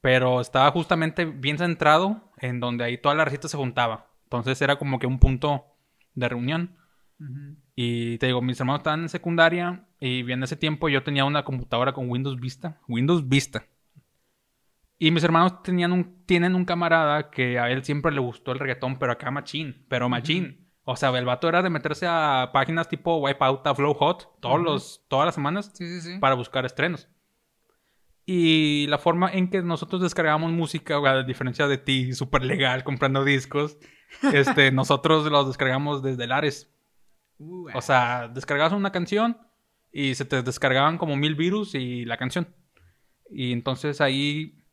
pero estaba justamente bien centrado en donde ahí toda la recita se juntaba. Entonces era como que un punto de reunión. Y te digo, mis hermanos estaban en secundaria y en ese tiempo yo tenía una computadora con Windows Vista. Windows Vista. Y mis hermanos tenían un, tienen un camarada que a él siempre le gustó el reggaetón, pero acá machín, pero machín. O sea, el vato era de meterse a páginas tipo Wipeout, a Flow Hot, todos los, todas las semanas Sí, sí, sí. para buscar estrenos. Y la forma en que nosotros descargábamos música, a diferencia de ti, súper legal, comprando discos, este, nosotros los descargamos desde Lares. Uh, O sea, descargabas una canción y se te descargaban como mil virus y la canción. Y entonces ahí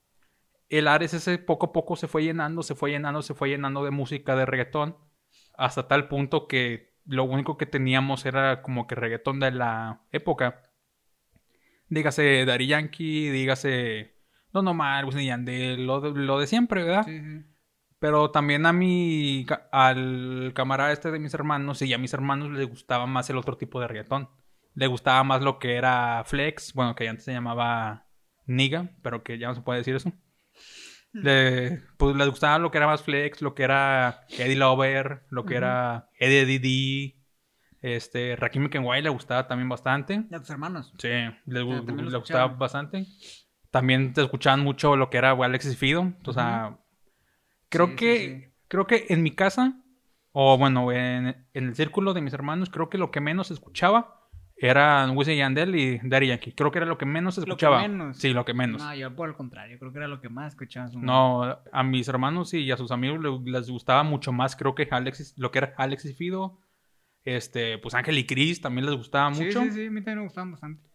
el Ares ese poco a poco se fue llenando, se fue llenando, se fue llenando de música de reggaetón. Hasta tal punto que lo único que teníamos era como que reggaetón de la época. Dígase Daddy Yankee, dígase Don Omar, Wisin Yandel, lo de, lo de siempre, ¿verdad? sí, sí. Pero también a mi, al camarada este de mis hermanos y a mis hermanos les gustaba más el otro tipo de reggaetón. Le gustaba más lo que era flex, bueno, que antes se llamaba niga, pero que ya no se puede decir eso. Le, pues les gustaba lo que era más flex, lo que era Eddie Lover, lo que era Eddie DD, este, Rakim Kenway le gustaba también bastante. Y a tus hermanos. Sí, le, gu- también lo le gustaba bastante. También te escuchaban mucho lo que era Alexis Fido. O sea, creo Sí, sí, que sí. creo que en mi casa, o bueno, en, en el círculo de mis hermanos, creo que lo que menos escuchaba eran Wisin y Yandel y Daddy Yankee. Creo que era lo que menos Lo que escuchaba. menos. Sí, lo que menos. No, yo por el contrario, creo que era lo que más escuchaba. No, a mis hermanos y a sus amigos le- les gustaba mucho más, creo que Alexis, lo que era Alex y Fido, este, pues Ángel y Cris también les gustaba mucho. Sí, sí, sí, a mí también me gustaban bastante.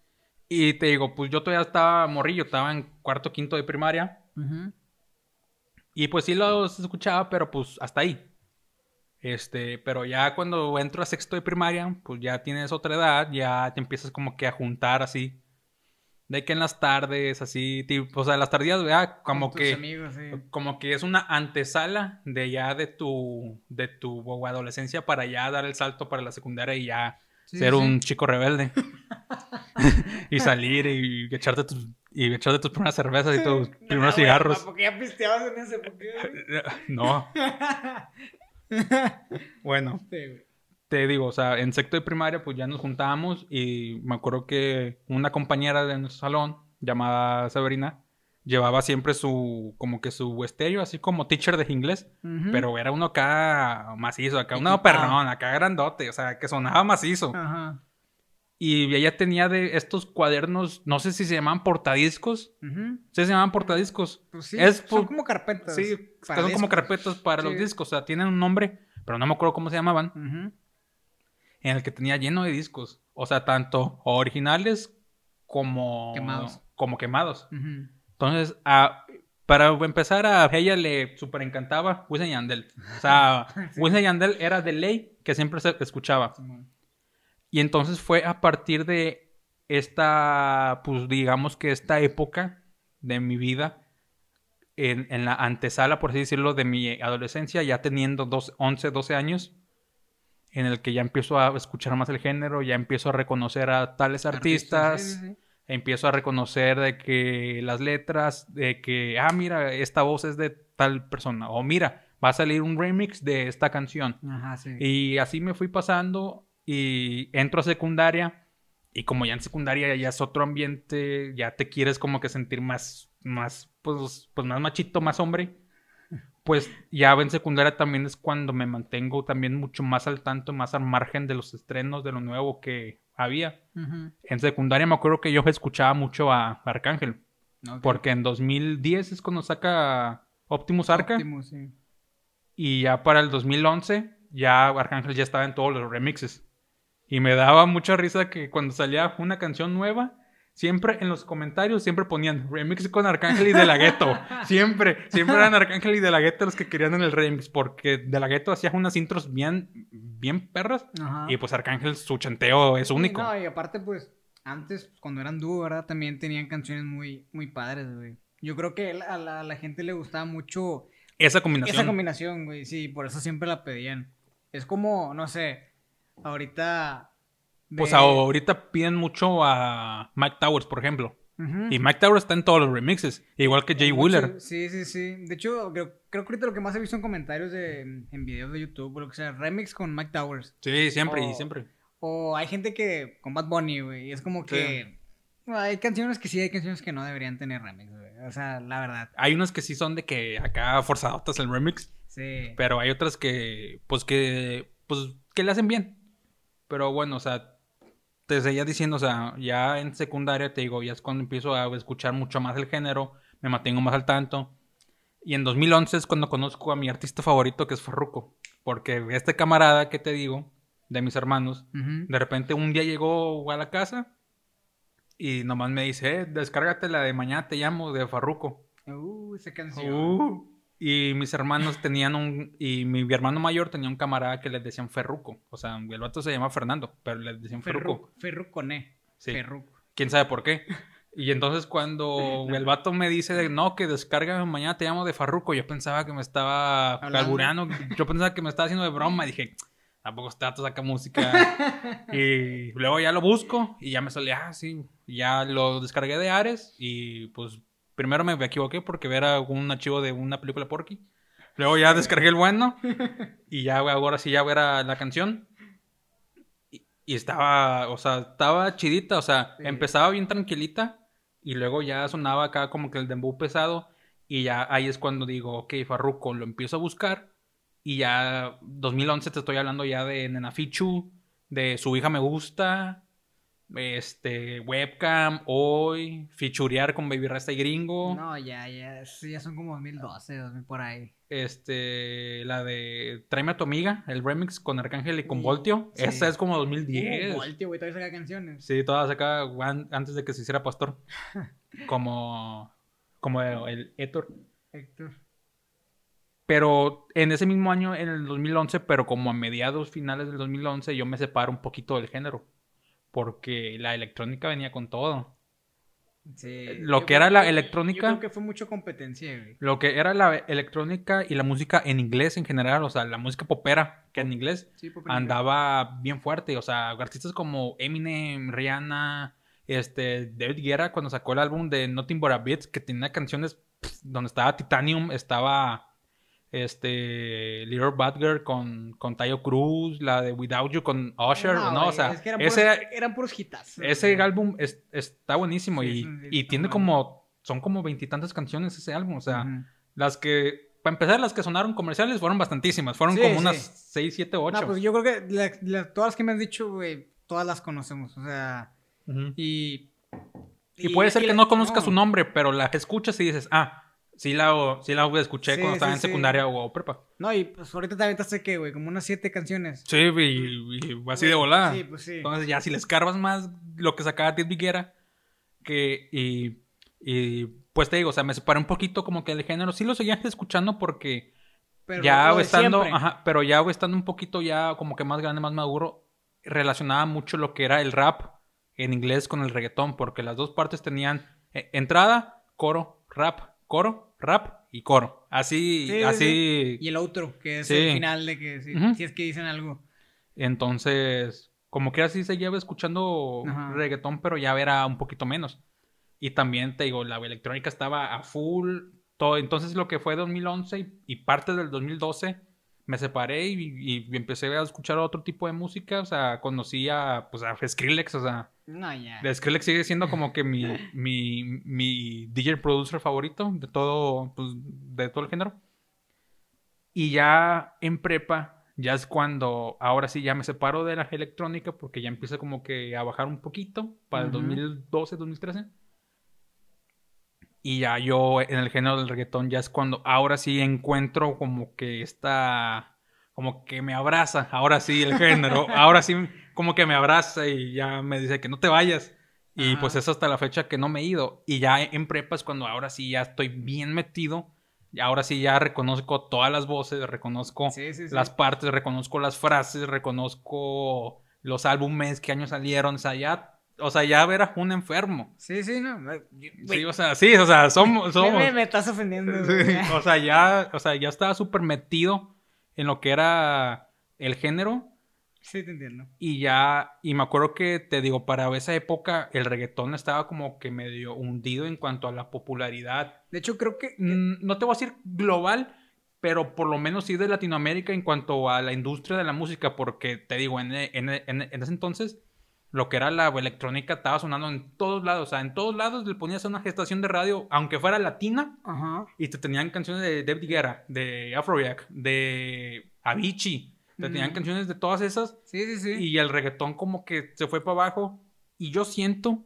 Y te digo, pues yo todavía estaba morrillo, estaba en cuarto, quinto de primaria. Y pues sí los escuchaba, pero pues hasta ahí. Este, pero ya cuando entro a sexto de primaria, pues ya tienes otra edad, ya te empiezas como que a juntar así. De que en las tardes, así, tipo, o sea, las tardías, ¿verdad? Como que amigos, sí. como que es una antesala de ya de tu de tu adolescencia para ya dar el salto para la secundaria y ya Sí, ser sí, un chico rebelde y salir y echarte tus y echarte tus primeras cervezas y tus No, primeros güey, cigarros. Porque ya pisteabas en ese ¿por qué, no, bueno, Sí, güey. te digo, o sea, en sexto de primaria pues ya nos juntábamos y me acuerdo que una compañera de nuestro salón llamada Severina llevaba siempre su como que su estéreo así como teacher de inglés. Pero era uno acá macizo, acá uno perrón, acá grandote, o sea, que sonaba macizo. Ajá. Y ella tenía de estos cuadernos, no sé si se llaman portadiscos. Sí, se llaman portadiscos. Pues sí, Es son como carpetas. Sí, son como carpetas para los discos, o sea, tienen un nombre, pero no me acuerdo cómo se llamaban, en el que tenía lleno de discos. O sea, tanto originales como Quemados. Como quemados. Ujú. Entonces, a- para empezar, a ella le súper encantaba Wisin y Yandel. O sea, Sí. Wisin y Yandel era de ley que siempre se escuchaba. Y entonces fue a partir de esta, pues digamos que esta época de mi vida, en, en la antesala, por así decirlo, de mi adolescencia, ya teniendo dos, 11, 12 años, en el que ya empiezo a escuchar más el género, ya empiezo a reconocer a tales artistas, sí, sí, sí. empiezo a reconocer de que las letras, de que, ah, mira, esta voz es de tal persona, o mira, va a salir un remix de esta canción. Ajá, sí. Y así me fui pasando y entro a secundaria y como ya en secundaria ya es otro ambiente, ya te quieres como que sentir más, más, pues, pues más machito, más hombre. Pues ya en secundaria también es cuando me mantengo también mucho más al tanto, más al margen de los estrenos, de lo nuevo que había. En secundaria me acuerdo que yo escuchaba mucho a Arcángel, Ok. porque en 2010 es cuando saca Optimus Arca. Optimus, sí. Y ya para el 2011, ya Arcángel ya estaba en todos los remixes. Y me daba mucha risa que cuando salía una canción nueva, siempre en los comentarios siempre ponían remix con Arcángel y De La Ghetto. siempre, siempre eran Arcángel y De La Ghetto los que querían en el remix, porque De La Ghetto hacía unas intros bien, bien perras. Ajá. Y pues Arcángel, su chanteo es Sí, único. No, y aparte, pues, antes, cuando eran dúo, ¿verdad? También tenían canciones muy, muy padres, güey. Yo creo que a la, a la gente le gustaba mucho Esa combinación. esa combinación, güey. Sí, por eso siempre la pedían. Es como, no sé, ahorita... pues ahorita piden mucho a Mike Towers, por ejemplo. Y Mike Towers está en todos los remixes, igual que Jay Wheeler. Sí, sí, sí. De hecho, creo, creo que ahorita lo que más he visto en comentarios de, en videos de YouTube, o lo que sea, remix con Mike Towers. Sí, siempre y siempre. O hay gente que con Bad Bunny, güey. y Es como que. Hay canciones que sí, hay canciones que no deberían tener remix, güey. O sea, la verdad. Hay unos que sí son de que acá forzadotas el remix, Sí. pero hay otras que, pues que, pues que le hacen bien. Pero bueno, o sea, te seguía diciendo, o sea, ya en secundaria te digo, ya es cuando empiezo a escuchar mucho más el género, me mantengo más al tanto. Y en 2011 es cuando conozco a mi artista favorito que es Farruko, porque este camarada que te digo, de mis hermanos, de repente un día llegó a la casa y nomás me dice, eh, descárgate la de mañana te llamo de Farruko. Uh, esa canción. Uh, y mis hermanos tenían un. Y mi hermano mayor tenía un camarada que les decían Ferruco. O sea, el vato se llama Fernando, pero les decían Ferruco. Ferruco. Ferruco con E. Sí. Ferruco. Quién sabe por qué. Y entonces cuando el vato me dice de, no, que descarga mañana te llamo de Farruco, yo pensaba que me estaba albureando, yo pensaba que me estaba haciendo de broma, y dije, tampoco vato saca música. y luego ya lo busco y ya me salía, ah, sí, ya lo descargué de Ares y pues primero me equivoqué porque era un archivo de una película porky. Luego ya descargué el bueno y ya güey, ahora sí ya era la canción. Y, y estaba, o sea, estaba chidita, o sea, Sí. empezaba bien tranquilita Y luego ya sonaba acá como que el dembow pesado. Y ya ahí es cuando digo, ok, Farruko, lo empiezo a buscar. Y ya 2011 te estoy hablando ya de Nenafichu, de Su hija me gusta, este, webcam, hoy, fichurear con Baby Rasta y Gringo. No, ya, ya, sí, ya son como 2012, 2000 por ahí. Este, la de Tráeme a tu amiga, el remix con Arcángel y con Sí, Voltio. sí. Esa es como 2010. Uh, Voltio, güey, todavía saca canciones. Sí, todas acá an- antes de que se hiciera pastor. Como, como el Héctor. Héctor. Pero en ese mismo año, en el 2011, pero como a mediados finales del 2011, yo me separo un poquito del género. Porque la electrónica venía con todo. Sí. Lo Yo que era la yo electrónica- creo que fue mucho competencia, güey. Lo que era la electrónica y la música en inglés en general, o sea, la música popera, que en inglés Sí, andaba bien fuerte. O sea, artistas como Eminem, Rihanna, este, David Guerra, cuando sacó el álbum de Nothing But a Beat, que tenía canciones pff, donde estaba Titanium, estaba este Little Bad Girl con, con Tayo Cruz, la de Without You con Usher, ¿no? o güey, sea, es que eran ese, puros, eran puros hitazos. ese álbum es- está buenísimo Sí, y, es y tiene como, son como veintitantas canciones ese álbum, o sea, las que, para empezar, las que sonaron comerciales fueron bastantísimas, fueron Sí, como unas 6, 7, 8. No, pues yo creo que la- la- todas las que me has dicho, güey, todas las conocemos. O sea, y. Y puede ser que la- no conozcas su nombre, pero la escuchas y dices, ah, sí la, sí la escuché Sí, cuando estaba sí, en secundaria o prepa. No, y pues ahorita te aventaste que, güey, como unas siete canciones. Sí, y, y así de volada. Sí, pues sí. Entonces ya si le escarbas más lo que sacaba Ted Viguera, que y, y pues te digo, o sea, me separé un poquito como que del género. Sí lo seguía escuchando porque Pero ya estando, ajá, pero ya estando un poquito ya como que más grande, más maduro, relacionaba mucho lo que era el rap en inglés con el reggaetón, porque las dos partes tenían eh, entrada, coro, rap, coro, rap y coro. Así, Sí, sí, así. Y el outro, que es Sí. el final de que si, es que dicen algo. Entonces, como que así seguía escuchando Ajá. reggaetón, pero ya era un poquito menos. Y también, te digo, la electrónica estaba a full. Todo. Entonces, lo que fue 2011 y, y parte del 2012, me separé y, y empecé a escuchar otro tipo de música. O sea, conocí a, pues, a Skrillex, o sea, No, ya. de Skrillex sigue siendo como que mi, mi, mi DJ producer favorito de todo, pues, de todo el género. Y ya en prepa, ya es cuando, ahora sí ya me separo de la electrónica porque ya empieza como que a bajar un poquito para el Ujú. 2012, 2013. Y ya yo en el género del reggaetón ya es cuando ahora sí encuentro como que esta, como que me abraza, ahora sí el género, ahora sí como que me abraza y ya me dice que no te vayas. Y Ajá. pues es hasta la fecha que no me he ido. Y ya en prepa es cuando ahora sí ya estoy bien metido. Y ahora sí ya reconozco todas las voces, reconozco Sí, sí, sí. las partes, reconozco las frases, reconozco los álbumes, qué años salieron. O sea, ya, o sea, ya ver a un enfermo. Sí, sí, no. Sí, o sea, sí, o sea, somos, Me, somos. me- me estás ofendiendo. Sí, o sea, ya, o sea, ya estaba súper metido en lo que era el género. Sí, te entiendo. Y ya, y me acuerdo que te digo, para esa época el reggaetón estaba como que medio hundido en cuanto a la popularidad. De hecho, creo que. Mm, No te voy a decir global, pero por lo menos sí de Latinoamérica en cuanto a la industria de la música, porque te digo, en, en- en- en ese entonces lo que era la electrónica estaba sonando en todos lados, o sea, en todos lados le ponías una gestación de radio, aunque fuera latina, Ajá. y te tenían canciones de David Guerra, de Afrojack, de Avicii, te tenían Ujú. canciones de todas esas, Sí, sí, sí. y el reggaetón como que se fue para abajo. Y yo siento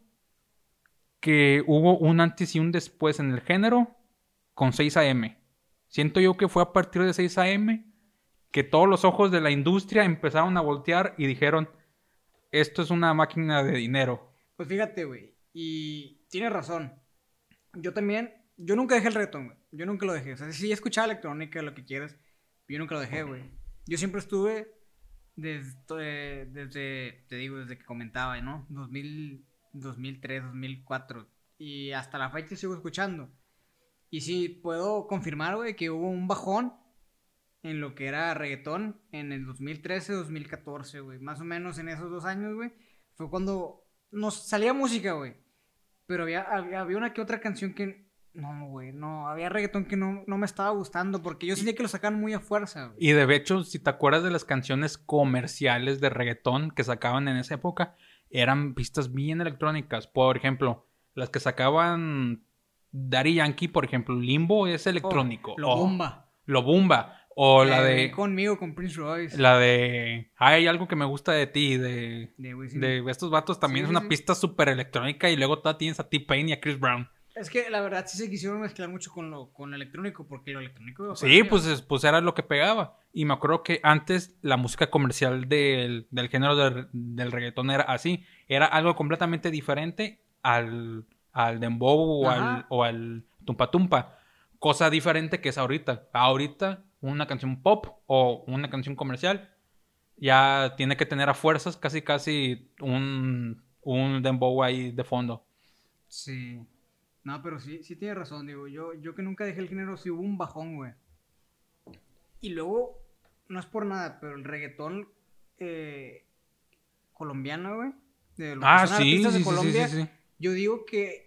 que hubo un antes y un después en el género con 6 AM. Siento yo que fue a partir de 6 AM que todos los ojos de la industria empezaron a voltear y dijeron, esto es una máquina de dinero. Pues fíjate, güey. Y tienes razón. Yo también. Yo nunca dejé el reggaetón, güey. Yo nunca lo dejé. O sea, sí escuchaba electrónica, lo que quieras. Yo nunca lo dejé, güey. Yo siempre estuve desde, desde, te digo, desde que comentaba, ¿no? 2000, 2003, 2004. Y hasta la fecha sigo escuchando. Y sí, puedo confirmar, güey, que hubo un bajón en lo que era reggaetón en el 2013, 2014, güey. Más o menos en esos dos años, güey. Fue cuando nos salía música, güey. Pero había, había, había una que otra canción que... No, güey, no. Había reggaetón que no, no me estaba gustando porque yo sentía que lo sacaban muy a fuerza, güey. Y de hecho, si te acuerdas de las canciones comerciales de reggaetón que sacaban en esa época, eran pistas bien electrónicas. Por ejemplo, las que sacaban Daddy Yankee, por ejemplo, Limbo es electrónico. Oh, lo bomba. Lo bomba. O la de. Conmigo, con Prince Royce. La de. Hay algo que me gusta de ti. De. De Wisin. De estos vatos también Sí, es una sí. pista súper electrónica. Y luego todavía tienes a T-Pain y a Chris Brown. Es que la verdad sí se quisieron mezclar mucho con lo, con lo electrónico, porque lo electrónico. Sí, pues, es- pues era lo que pegaba. Y me acuerdo que antes la música comercial del, del género del, del reggaetón era así. Era algo completamente diferente al, al dembow o al, o al tumpa tumpa. Cosa diferente que es ahorita. Ahorita una canción pop o una canción comercial ya tiene que tener a fuerzas casi casi un, un dembow ahí de fondo. Sí. No, pero sí, sí tiene razón, digo. Yo, yo que nunca dejé el género, sí hubo un bajón, güey. Y luego, no es por nada, pero el reggaetón eh, colombiano, güey. De los Ah, sí, sí, de sí, Colombia, sí, sí. Yo digo que,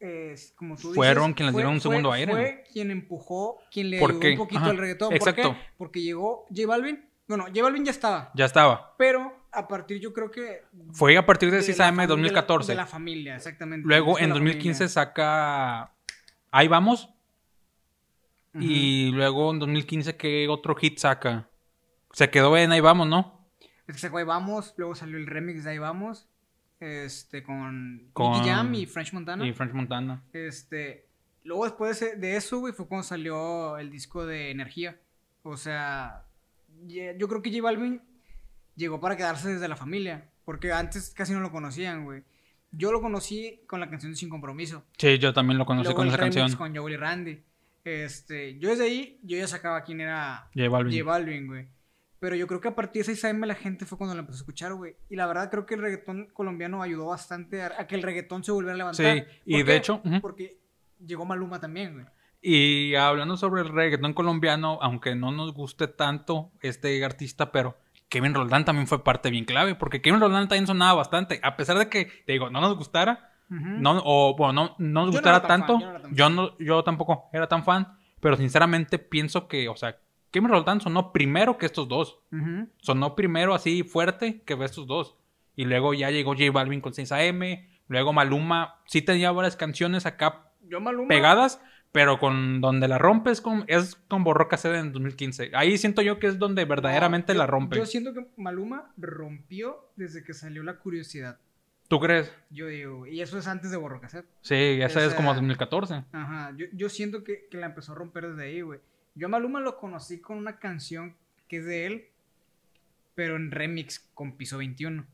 eh, como tú dices. Fueron quienes fue- dieron un fue- segundo aire, Fue quien empujó, quien le ayudó un poquito ajá, al reggaetón. exacto. ¿Por qué? Porque llegó J Balvin. Bueno, J Balvin ya estaba. Ya estaba. Pero a partir, yo creo que. Fue a partir de de 6 la AM fam- de la- 2014. De la, familia, exactamente. Luego en la 2015 familia. saca Ahí vamos. Y luego en 2015, ¿qué otro hit saca? Se quedó en Ahí vamos, ¿no? Es que sacó Ahí Vamos, luego salió el remix de Ahí Vamos, este, con, Con- Nicky Jam y French Montana. Y French Montana. Este, luego después de, eso, güey, fue cuando salió el disco de Energía. O sea, yo creo que J Balvin llegó para quedarse desde la familia, porque antes casi no lo conocían, güey. Yo lo conocí con la canción de Sin Compromiso. Sí, yo también lo conocí Luego con esa canción. con Joel y Randy. Este, yo desde ahí, yo ya sacaba quién era J Balvin. J Balvin, güey. Pero yo creo que a partir de 6 AM la gente fue cuando la empezó a escuchar, güey. Y la verdad creo que el reggaetón colombiano ayudó bastante a, a que el reggaetón se volviera a levantar. Sí, y ¿Por de qué? hecho. Porque llegó Maluma también, güey. Y hablando sobre el reggaetón colombiano, aunque no nos guste tanto este artista, pero Kevin Roldán también fue parte bien clave, porque Kevin Roldán también sonaba bastante, a pesar de que, te digo, no nos gustara, no, o bueno, no, no nos Yo gustara tanto, fan, yo no era tan yo no, yo tampoco era tan fan, pero sinceramente pienso que, o sea, Kevin Roldán sonó primero que estos dos, sonó primero así fuerte que estos dos, y luego ya llegó J Balvin con 6 AM, luego Maluma, sí tenía varias canciones acá Yo Maluma. pegadas, pero con donde la rompes con, es con Borroca Sede en 2015. Ahí siento yo que es donde verdaderamente No, la rompe. Yo siento que Maluma rompió desde que salió La Curiosidad. ¿Tú crees? Yo digo, y eso es antes de Borro Cassette. Sí, esa O es como sea, 2014. Ajá, yo, yo siento que, que la empezó a romper desde ahí, güey. Yo a Maluma lo conocí con una canción que es de él, pero en remix con Piso 21.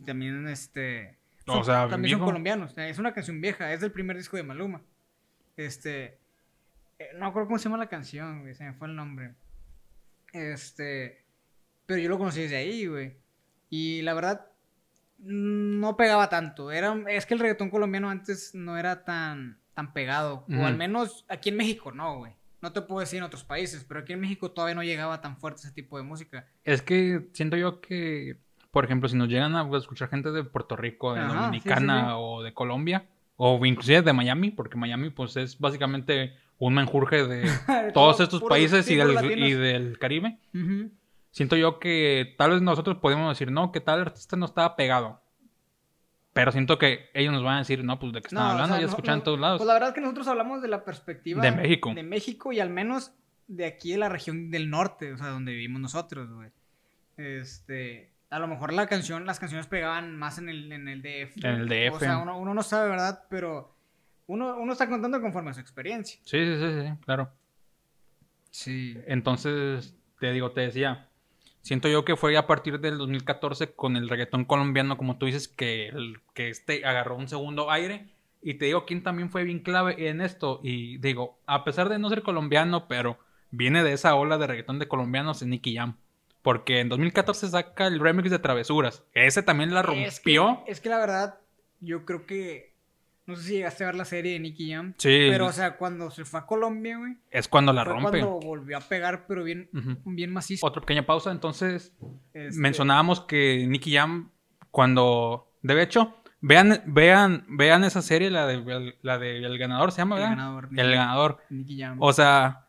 Y También, este... O son- sea, también son colombianos. Es una canción vieja, es del primer disco de Maluma. Este... eh, no me acuerdo cómo se llama la canción, güey, se me fue el nombre. Este... Pero yo lo conocí desde ahí, güey. Y la verdad, no pegaba tanto. Era, es que el reggaetón colombiano antes no era tan, tan pegado. O al menos aquí en México no, güey. No te puedo decir en otros países, pero aquí en México todavía no llegaba tan fuerte ese tipo de música. Es que siento yo que, por ejemplo, si nos llegan a escuchar gente de Puerto Rico, de Ajá, Dominicana sí, sí, sí. o de Colombia, o inclusive de Miami, porque Miami pues es básicamente un menjurje de todos Todo- estos países y, del, latinos. y del Caribe. Siento yo que tal vez nosotros podemos decir, no, que tal artista no estaba pegado. Pero siento que ellos nos van a decir, no, pues de qué están No, o hablando, sea, ya no- escuchan en todos lados. Pues la verdad es que nosotros hablamos de la perspectiva De México. De México y al menos de aquí de la región del norte, o sea, donde vivimos nosotros, güey. Este, a lo mejor la canción, las canciones pegaban más en el, en el DF. En el DF. O sea, uno, uno no sabe, ¿verdad? Pero uno, uno está contando conforme a su experiencia. Sí, sí, sí, sí, claro. Sí. Entonces, te digo, te decía, siento yo que fue a partir del 2014 con el reggaetón colombiano, como tú dices, que, el, que este agarró un segundo aire. Y te digo, quién también fue bien clave en esto. Y digo, a pesar de no ser colombiano, pero viene de esa ola de reggaetón de colombianos en Nicky Jam. Porque en 2014 saca el remix de Travesuras. Ese también la Es que, rompió. es que la verdad, yo creo que. No sé si llegaste a ver la serie de Nicky Jam. Sí. Pero, o sea, cuando se fue a Colombia, güey. Es cuando la fue rompe. cuando volvió a pegar, pero bien, Ujú. bien macizo. Otra pequeña pausa, entonces Este, mencionábamos que Nicky Jam cuando de hecho vean vean vean esa serie la de la de el ganador se llama El ¿verdad? Ganador, el Nicky- ganador Nicky Jam. o sea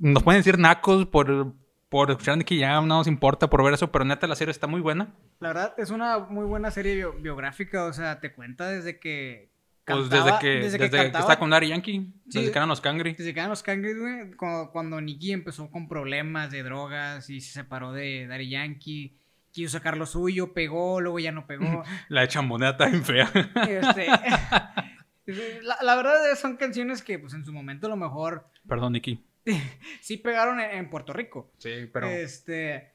nos pueden decir nacos por por escuchar a Nicky Jam no nos importa por ver eso pero neta la serie está muy buena La verdad, es una muy buena serie bio- biográfica. O sea, te cuenta desde que Pues desde que, desde desde que está con Daddy Yankee, Sí. desde que eran los Cangri. Desde que eran los Cangris, güey, cuando, cuando Nicky empezó con problemas de drogas y se separó de Daddy Yankee, quiso sacar lo suyo, pegó, luego ya no pegó. La de chambonera está bien fea. Este, la, la verdad son canciones que pues en su momento a lo mejor Perdón, Nicky. sí pegaron en, en Puerto Rico. Sí, pero... Este,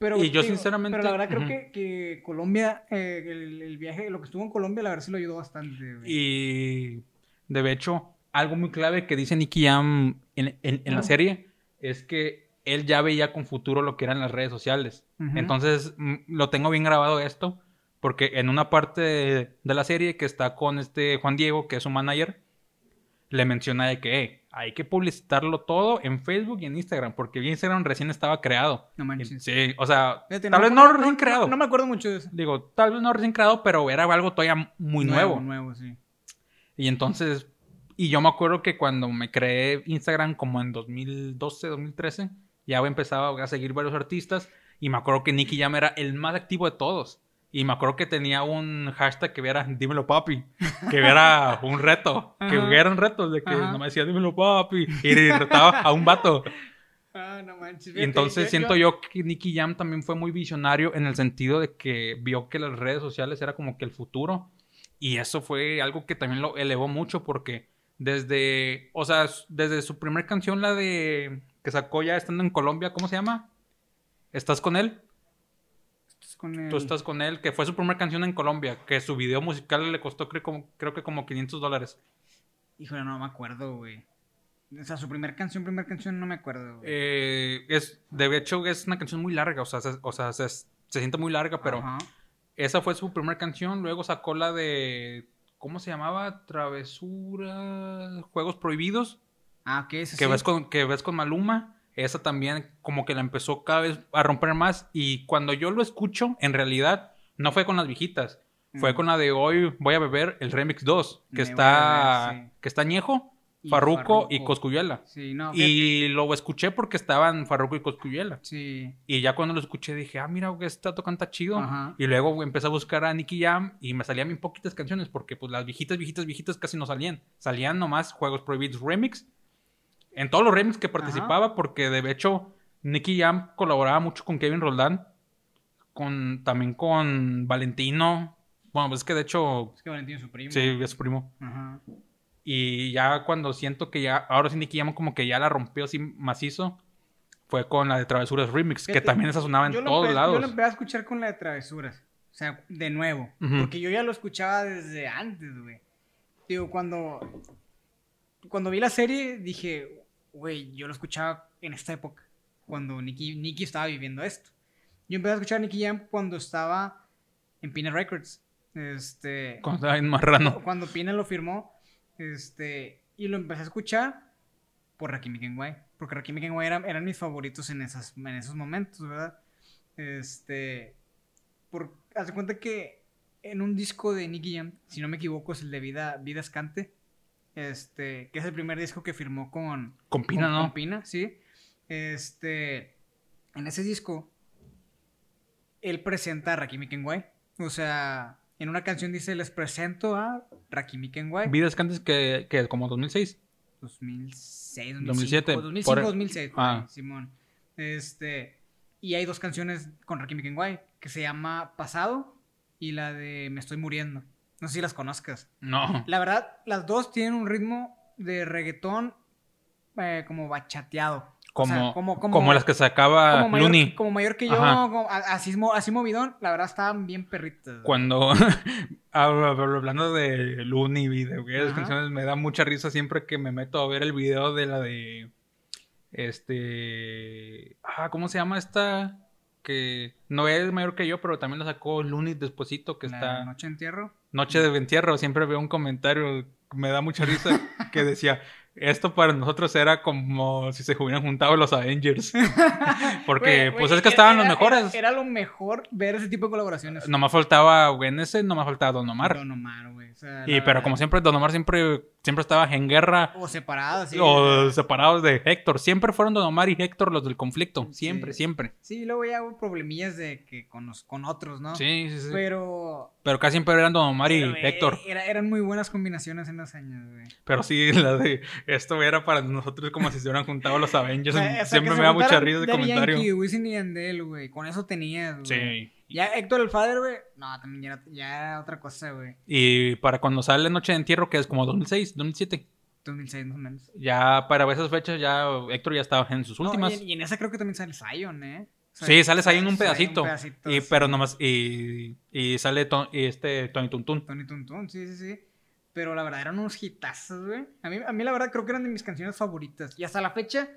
pero, Y yo sinceramente- Pero la verdad creo que, que Colombia, eh, el, el viaje, lo que estuvo en Colombia, la verdad sí lo ayudó bastante. güey. Y de hecho, algo muy clave que dice Nicky Jam en, en- en la serie es que él ya veía con futuro lo que eran las redes sociales. Entonces, lo tengo bien grabado esto, porque en una parte de, de la serie que está con este Juan Diego, que es su manager, le menciona de que "Eh, hay que publicitarlo todo en Facebook y en Instagram, porque Instagram recién estaba creado. No manches. Sí, o sea, Fíjate, tal vez no recién creado. No, me acuerdo mucho de eso. Digo, tal vez no recién creado, pero era algo todavía muy nuevo. Nuevo, sí. Y entonces, y yo me acuerdo que cuando me creé Instagram como en 2012, 2013, ya empezaba a seguir varios artistas y me acuerdo que Nicky Jam era el más activo de todos. Y me acuerdo que tenía un hashtag que era dímelo papi, que era un reto, que eran retos de que Ajá. no me decía dímelo papi y retaba a un vato. Ah, no manches. Y entonces siento yo que Nicky Jam también fue muy visionario en el sentido de que vio que las redes sociales era como que el futuro. Y eso fue algo que también lo elevó mucho porque desde, o sea, desde su primer canción, la de que sacó ya estando en Colombia, ¿cómo se llama? ¿Estás con él? Con Tú estás con él, que fue su primera canción en Colombia, que su video musical le costó creo, como, creo que como 500 dólares. Híjole, no me acuerdo, güey. O sea, su primer canción, primer canción, no me acuerdo, güey. Eh, es, de hecho, es una canción muy larga, o sea, se, o sea, se, se siente muy larga, pero... Ajá. Esa fue su primera canción. Luego sacó la de. ¿Cómo se llamaba? Travesura. Juegos Prohibidos. Ah, ok, ese Que, sí. ves con, que ves con Maluma. Esa también, como que la empezó cada vez a romper más. Y cuando yo lo escucho, en realidad, no fue con las viejitas. Fue Mm. con la de hoy voy a beber el Remix 2. Que Me está. beber, sí. Que está Ñejo, Y Farruco y. Coscuyuela. Sí, no. Y lo escuché porque estaban Farruko y Coscuyuela. Sí. Y ya cuando lo escuché dije, ah, mira, güey, está tocando chido. Ajá. Y luego güey, empecé a buscar a Nicky Jam y me salían bien poquitas canciones porque pues las viejitas, viejitas, viejitas casi no salían. Salían nomás Juegos Prohibidos Remix. En todos los remix que participaba porque de hecho Nicky Jam colaboraba mucho con Kevin Roldán. Con, también con Valentino. Bueno, pues es que de hecho, Es que Valentín es su primo. sí, es su primo. Ajá. Y ya cuando siento que ya, ahora sí Nicky Jam como que ya la rompió así macizo, fue con la de Travesuras Remix, que también esa sonaba en todos lados. Yo lo empecé a escuchar con la de Travesuras. O sea, de nuevo. Porque yo ya lo escuchaba desde antes, güey. Digo, cuando. Cuando vi la serie, dije, güey, yo lo escuchaba en esta época. Cuando Nicky, Nicky estaba viviendo esto. Yo empecé a escuchar a Nicky Jam cuando estaba en Pina Records. Este. Cuando estaba en Marrano. Cuando Pina lo firmó. Este. Y lo empecé a escuchar por Rakim Kenway. Porque Rakim Kenway eran, eran mis favoritos en, esas, en esos momentos, ¿verdad? Este. Por, haz de cuenta que en un disco de Nicky Jam, si no me equivoco, es el de Vida, Vida Escante. Este. Que es el primer disco que firmó con. Con Pina, con- ¿no? con Pina, sí. Este. En ese disco. Él presenta a Rakim Kenway. O sea. En una canción dice, les presento a Rakim Kenway. Vidas que antes que, que como 2006. 2006, 2007, 2007, 2005, por- 2006, por Ah. Simón. Este, y hay dos canciones con Rakim Kenway que se llama Pasado y la de Me estoy muriendo. No sé si las conozcas. No. La verdad, las dos tienen un ritmo de reggaetón eh, como bachateado. O Como, sea, como, las que sacaba como mayor, como mayor que yo, como- así, así movidón, la verdad estaban bien perritas. Cuando hab- hablando de Looney y de Ajá. canciones, me da mucha risa siempre que me meto a ver el video de la de. Este. Ah, ¿cómo se llama esta? Que no es mayor que yo, pero también la sacó Looney despuesito, que La está. Noche de Entierro. Noche de entierro, siempre veo un comentario, me da mucha risa, que decía, esto para nosotros era como si se hubieran juntado los Avengers. Porque, pues es que era- estaban los era- mejores. Era, era lo mejor ver ese tipo de colaboraciones. Nomás faltaba, güey, en ese nomás faltaba Don Omar. Don Omar, güey. O sea, y, pero verdad. como siempre, Don Omar siempre, siempre estaba en guerra. O separados, sí. o separados de Héctor. Siempre fueron Don Omar y Héctor los del conflicto. Siempre, Sí. siempre. Sí, luego ya hubo problemillas de que con, los, con otros, ¿no? Sí, sí, sí. Pero, Pero. casi siempre eran Don Omar y pero, eh, Héctor. era- eran muy buenas combinaciones en los años, güey. Pero sí, la de esto era para nosotros como si se hubieran juntado los Avengers. Siempre me da mucha risa ese comentario. Yankee, Wisin y Yandel, güey. Con eso tenías, güey. Sí. Ya Héctor el Father, güey. No, también ya era, ya era otra cosa, güey. Y para cuando sale Noche de Entierro, que es como 2006, 2007. 2006 más o menos. Ya para esas fechas, ya Héctor ya estaba en sus No, últimas. y, y en esa creo que también sale Zion, ¿eh? O sea, Sí, sale en un sale pedacito. y, sí. Pero nomás. Y, y sale Ton- y este Tony Tuntun. Tony Tuntun, sí, sí, sí. Pero la verdad eran unos hitazos, güey. A mí, a mí la verdad creo que eran de mis canciones favoritas. Y hasta la fecha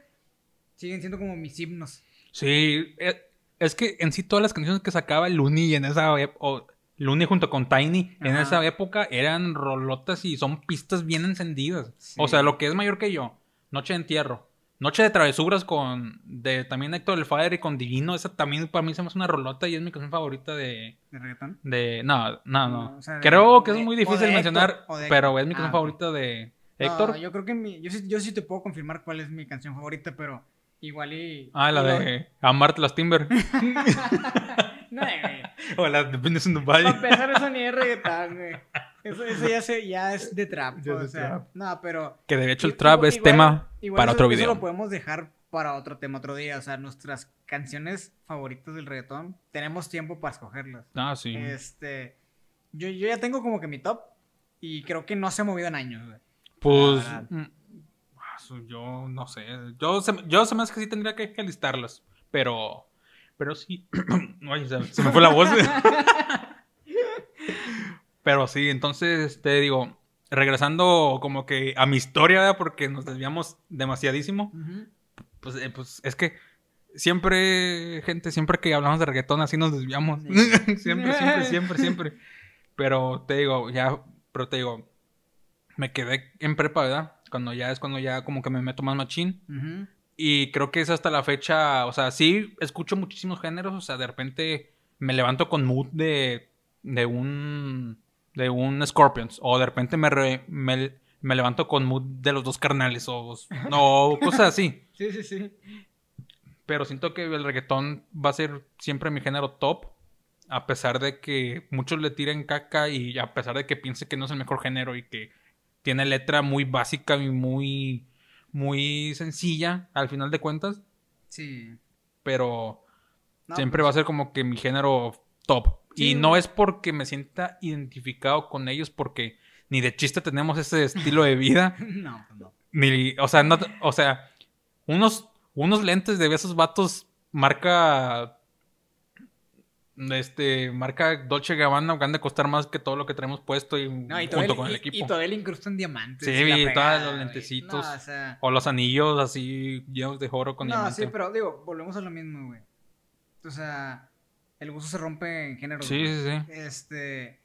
siguen siendo como mis himnos. Sí, e- es que en sí todas las canciones que sacaba Looney en esa época. Looney junto con Tiny en esa época eran rolotas y son pistas bien encendidas. Sí. O sea, lo que es mayor que yo. Noche de Entierro. Noche de Travesuras con. de también Héctor el Father y con Divino. Esa también para mí se me hace una rolota y es mi canción favorita de. ¿De reggaetón? De. No, no, no. No, o sea, de- Creo que de- es muy difícil Héctor, mencionar, pero es mi canción Ah, favorita de Héctor. No, yo creo que mi, yo, sí, yo sí te puedo confirmar cuál es mi canción favorita, pero igual y... ah, la de Amarte las Timber. No, güey. o la de Business in Dubai. Para empezar, eso ni es reggaetón, güey. Eso, eso ya, se, ya es de trap. Ya o de sea, trap. No, pero... Que de hecho el trap igual- es igual- tema igual para eso- otro Eso video. lo podemos dejar para otro tema, otro día. O sea, nuestras canciones favoritas del reggaetón, tenemos tiempo para escogerlas. Ah, sí. Este... Yo, yo ya tengo como que mi top y creo que no se ha movido en años, güey. Pues. Mm, ah, yo no sé. Yo se, yo se me hace que sí tendría que, que listarlas. Pero. Pero sí. Ay, se, se me fue la voz. pero sí, entonces te digo. Regresando como que a mi historia, ¿verdad? porque nos desviamos demasiadísimo. Pues, eh, pues es que siempre, gente, siempre que hablamos de reggaetón así nos desviamos. Sí. siempre, siempre, siempre, siempre. Pero te digo, ya, pero te digo, me quedé en prepa, ¿verdad? Cuando ya es cuando ya como que me meto más machín. Y creo que es hasta la fecha, o sea, sí escucho muchísimos géneros, o sea, de repente me levanto con mood de, de un, de un Scorpions, o de repente me, re- me, me levanto con mood de los dos carnales, o, o cosas así. Sí, sí, sí. Pero siento que el reggaetón va a ser siempre mi género top. A pesar de que muchos le tiren caca y a pesar de que piense que no es el mejor género y que tiene letra muy básica y muy, muy sencilla al final de cuentas. Sí. Pero No, siempre pues, va a ser como que mi género top. Sí, y no es porque me sienta identificado con ellos porque ni de chiste tenemos ese estilo de vida. No, pues no. Ni, o sea, no, o sea, unos, unos lentes de esos vatos marca, este, marca Dolce Gabbana van a costar más que todo lo que traemos puesto y, No, y junto todavía, con el y- equipo. Y todavía le incrustan diamantes. Sí, y todos los lentecitos. No, o sea, O los anillos así llenos de oro con no, diamante. sí, pero digo, volvemos a lo mismo, güey. O sea, el gusto se rompe en género. Sí, sí, sí. Este.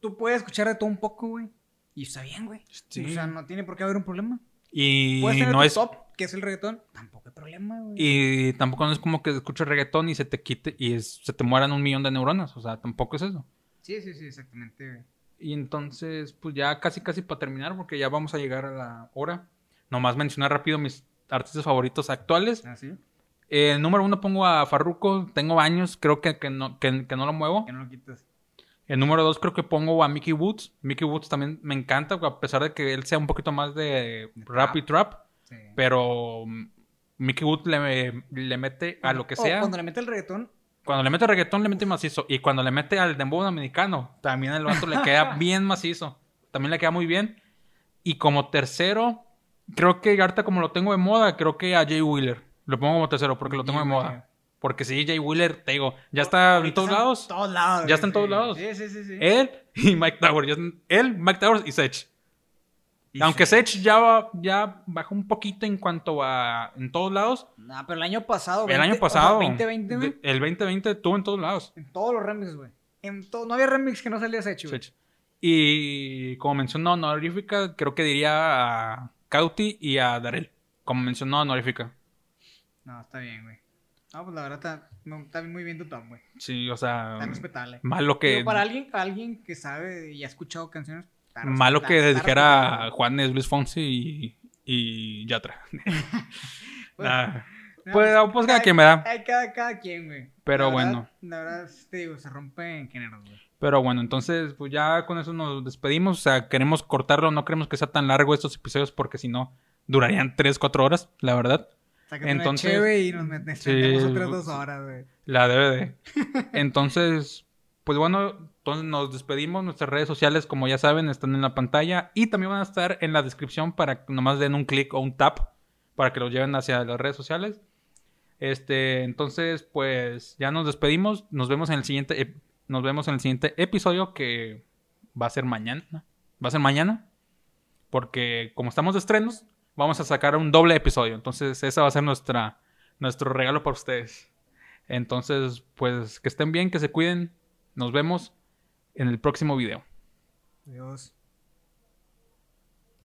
Tú puedes escuchar de todo un poco, güey. Y está bien, güey. Sí. O sea, no tiene por qué haber un problema. Y Puedes tener no tu es top, que es el reggaetón. Tampoco hay problema, güey. y tampoco no es como que escuches reggaetón y se te quite y es- se te mueran un millón de neuronas, o sea, tampoco es eso. Sí, sí, sí, exactamente, güey. Y entonces, pues ya casi casi para terminar, porque ya vamos a llegar a la hora. Nomás mencionar rápido mis artistas favoritos actuales. Así. Eh, el número uno pongo a Farruko, tengo años, creo que, que, no, que, que no lo muevo. Que no lo quitas. El número dos creo que pongo a Mickey Woods. Mickey Woods también me encanta, a pesar de que él sea un poquito más de De rap y trap. Sí. Pero mm, Mickey Woods le, le mete a lo que O sea. cuando le mete el reggaetón, Cuando le mete reggaetón, le mete macizo. Y cuando le mete al dembow dominicano, también al vato le queda bien macizo. También le queda muy bien. Y como tercero, creo que ahorita como lo tengo de moda, creo que a Jay Wheeler. Lo pongo como tercero porque lo tengo de moda. Porque sí, Jay Wheeler, te digo, ya está en todos lados. En todos lados. Ya está en todos lados. Sí, sí, sí. sí. Él y Mike Towers. Él, Mike Towers y Sech. Y Aunque. Sech ya, va- ya bajó un poquito en cuanto a en todos lados. No, pero el año pasado. el 20, año o sea, pasado. 2020, güey. de- el 2020 estuvo en todos lados. En todos los remixes, güey. En todo, no había remix que no salías hecho, güey. Sech. Y como mención honorífica, creo que diría a, Cauti y a Darel, como mencionó honorífica. No, está bien, güey. No, pues la verdad está, no, está muy bien tu top, güey. Sí, o sea, Está respetable. malo que Digo, para alguien, alguien que sabe y ha escuchado canciones. malo que dijera. Juanes, Luis Fonsi y, y Yatra. Bueno, Nah. no, Pues, pues, cada quien me da. Cada, cada quien, güey. Pero La verdad- bueno. La verdad, te digo, se rompe en géneros, güey. Pero bueno, entonces, pues ya con eso nos despedimos. O sea, queremos cortarlo, no queremos que sea tan largo estos episodios porque si no, durarían 3, 4 horas, la verdad. Sácate Entonces- una cheve y nos Sí. otras dos horas, güey. La DVD. Entonces, pues bueno, entonces nos despedimos. Nuestras redes sociales, como ya saben, están en la pantalla y también van a estar en la descripción para que nomás den un clic o un tap para que los lleven hacia las redes sociales. Este, entonces, pues ya nos despedimos. Nos vemos en el siguiente, nos vemos en el siguiente episodio que va a ser mañana. Va a ser mañana. Porque como estamos de estrenos, vamos a sacar un doble episodio. Entonces, ese va a ser nuestra, nuestro regalo para ustedes. Entonces, pues que estén bien, que se cuiden. Nos vemos en el próximo video. Adiós.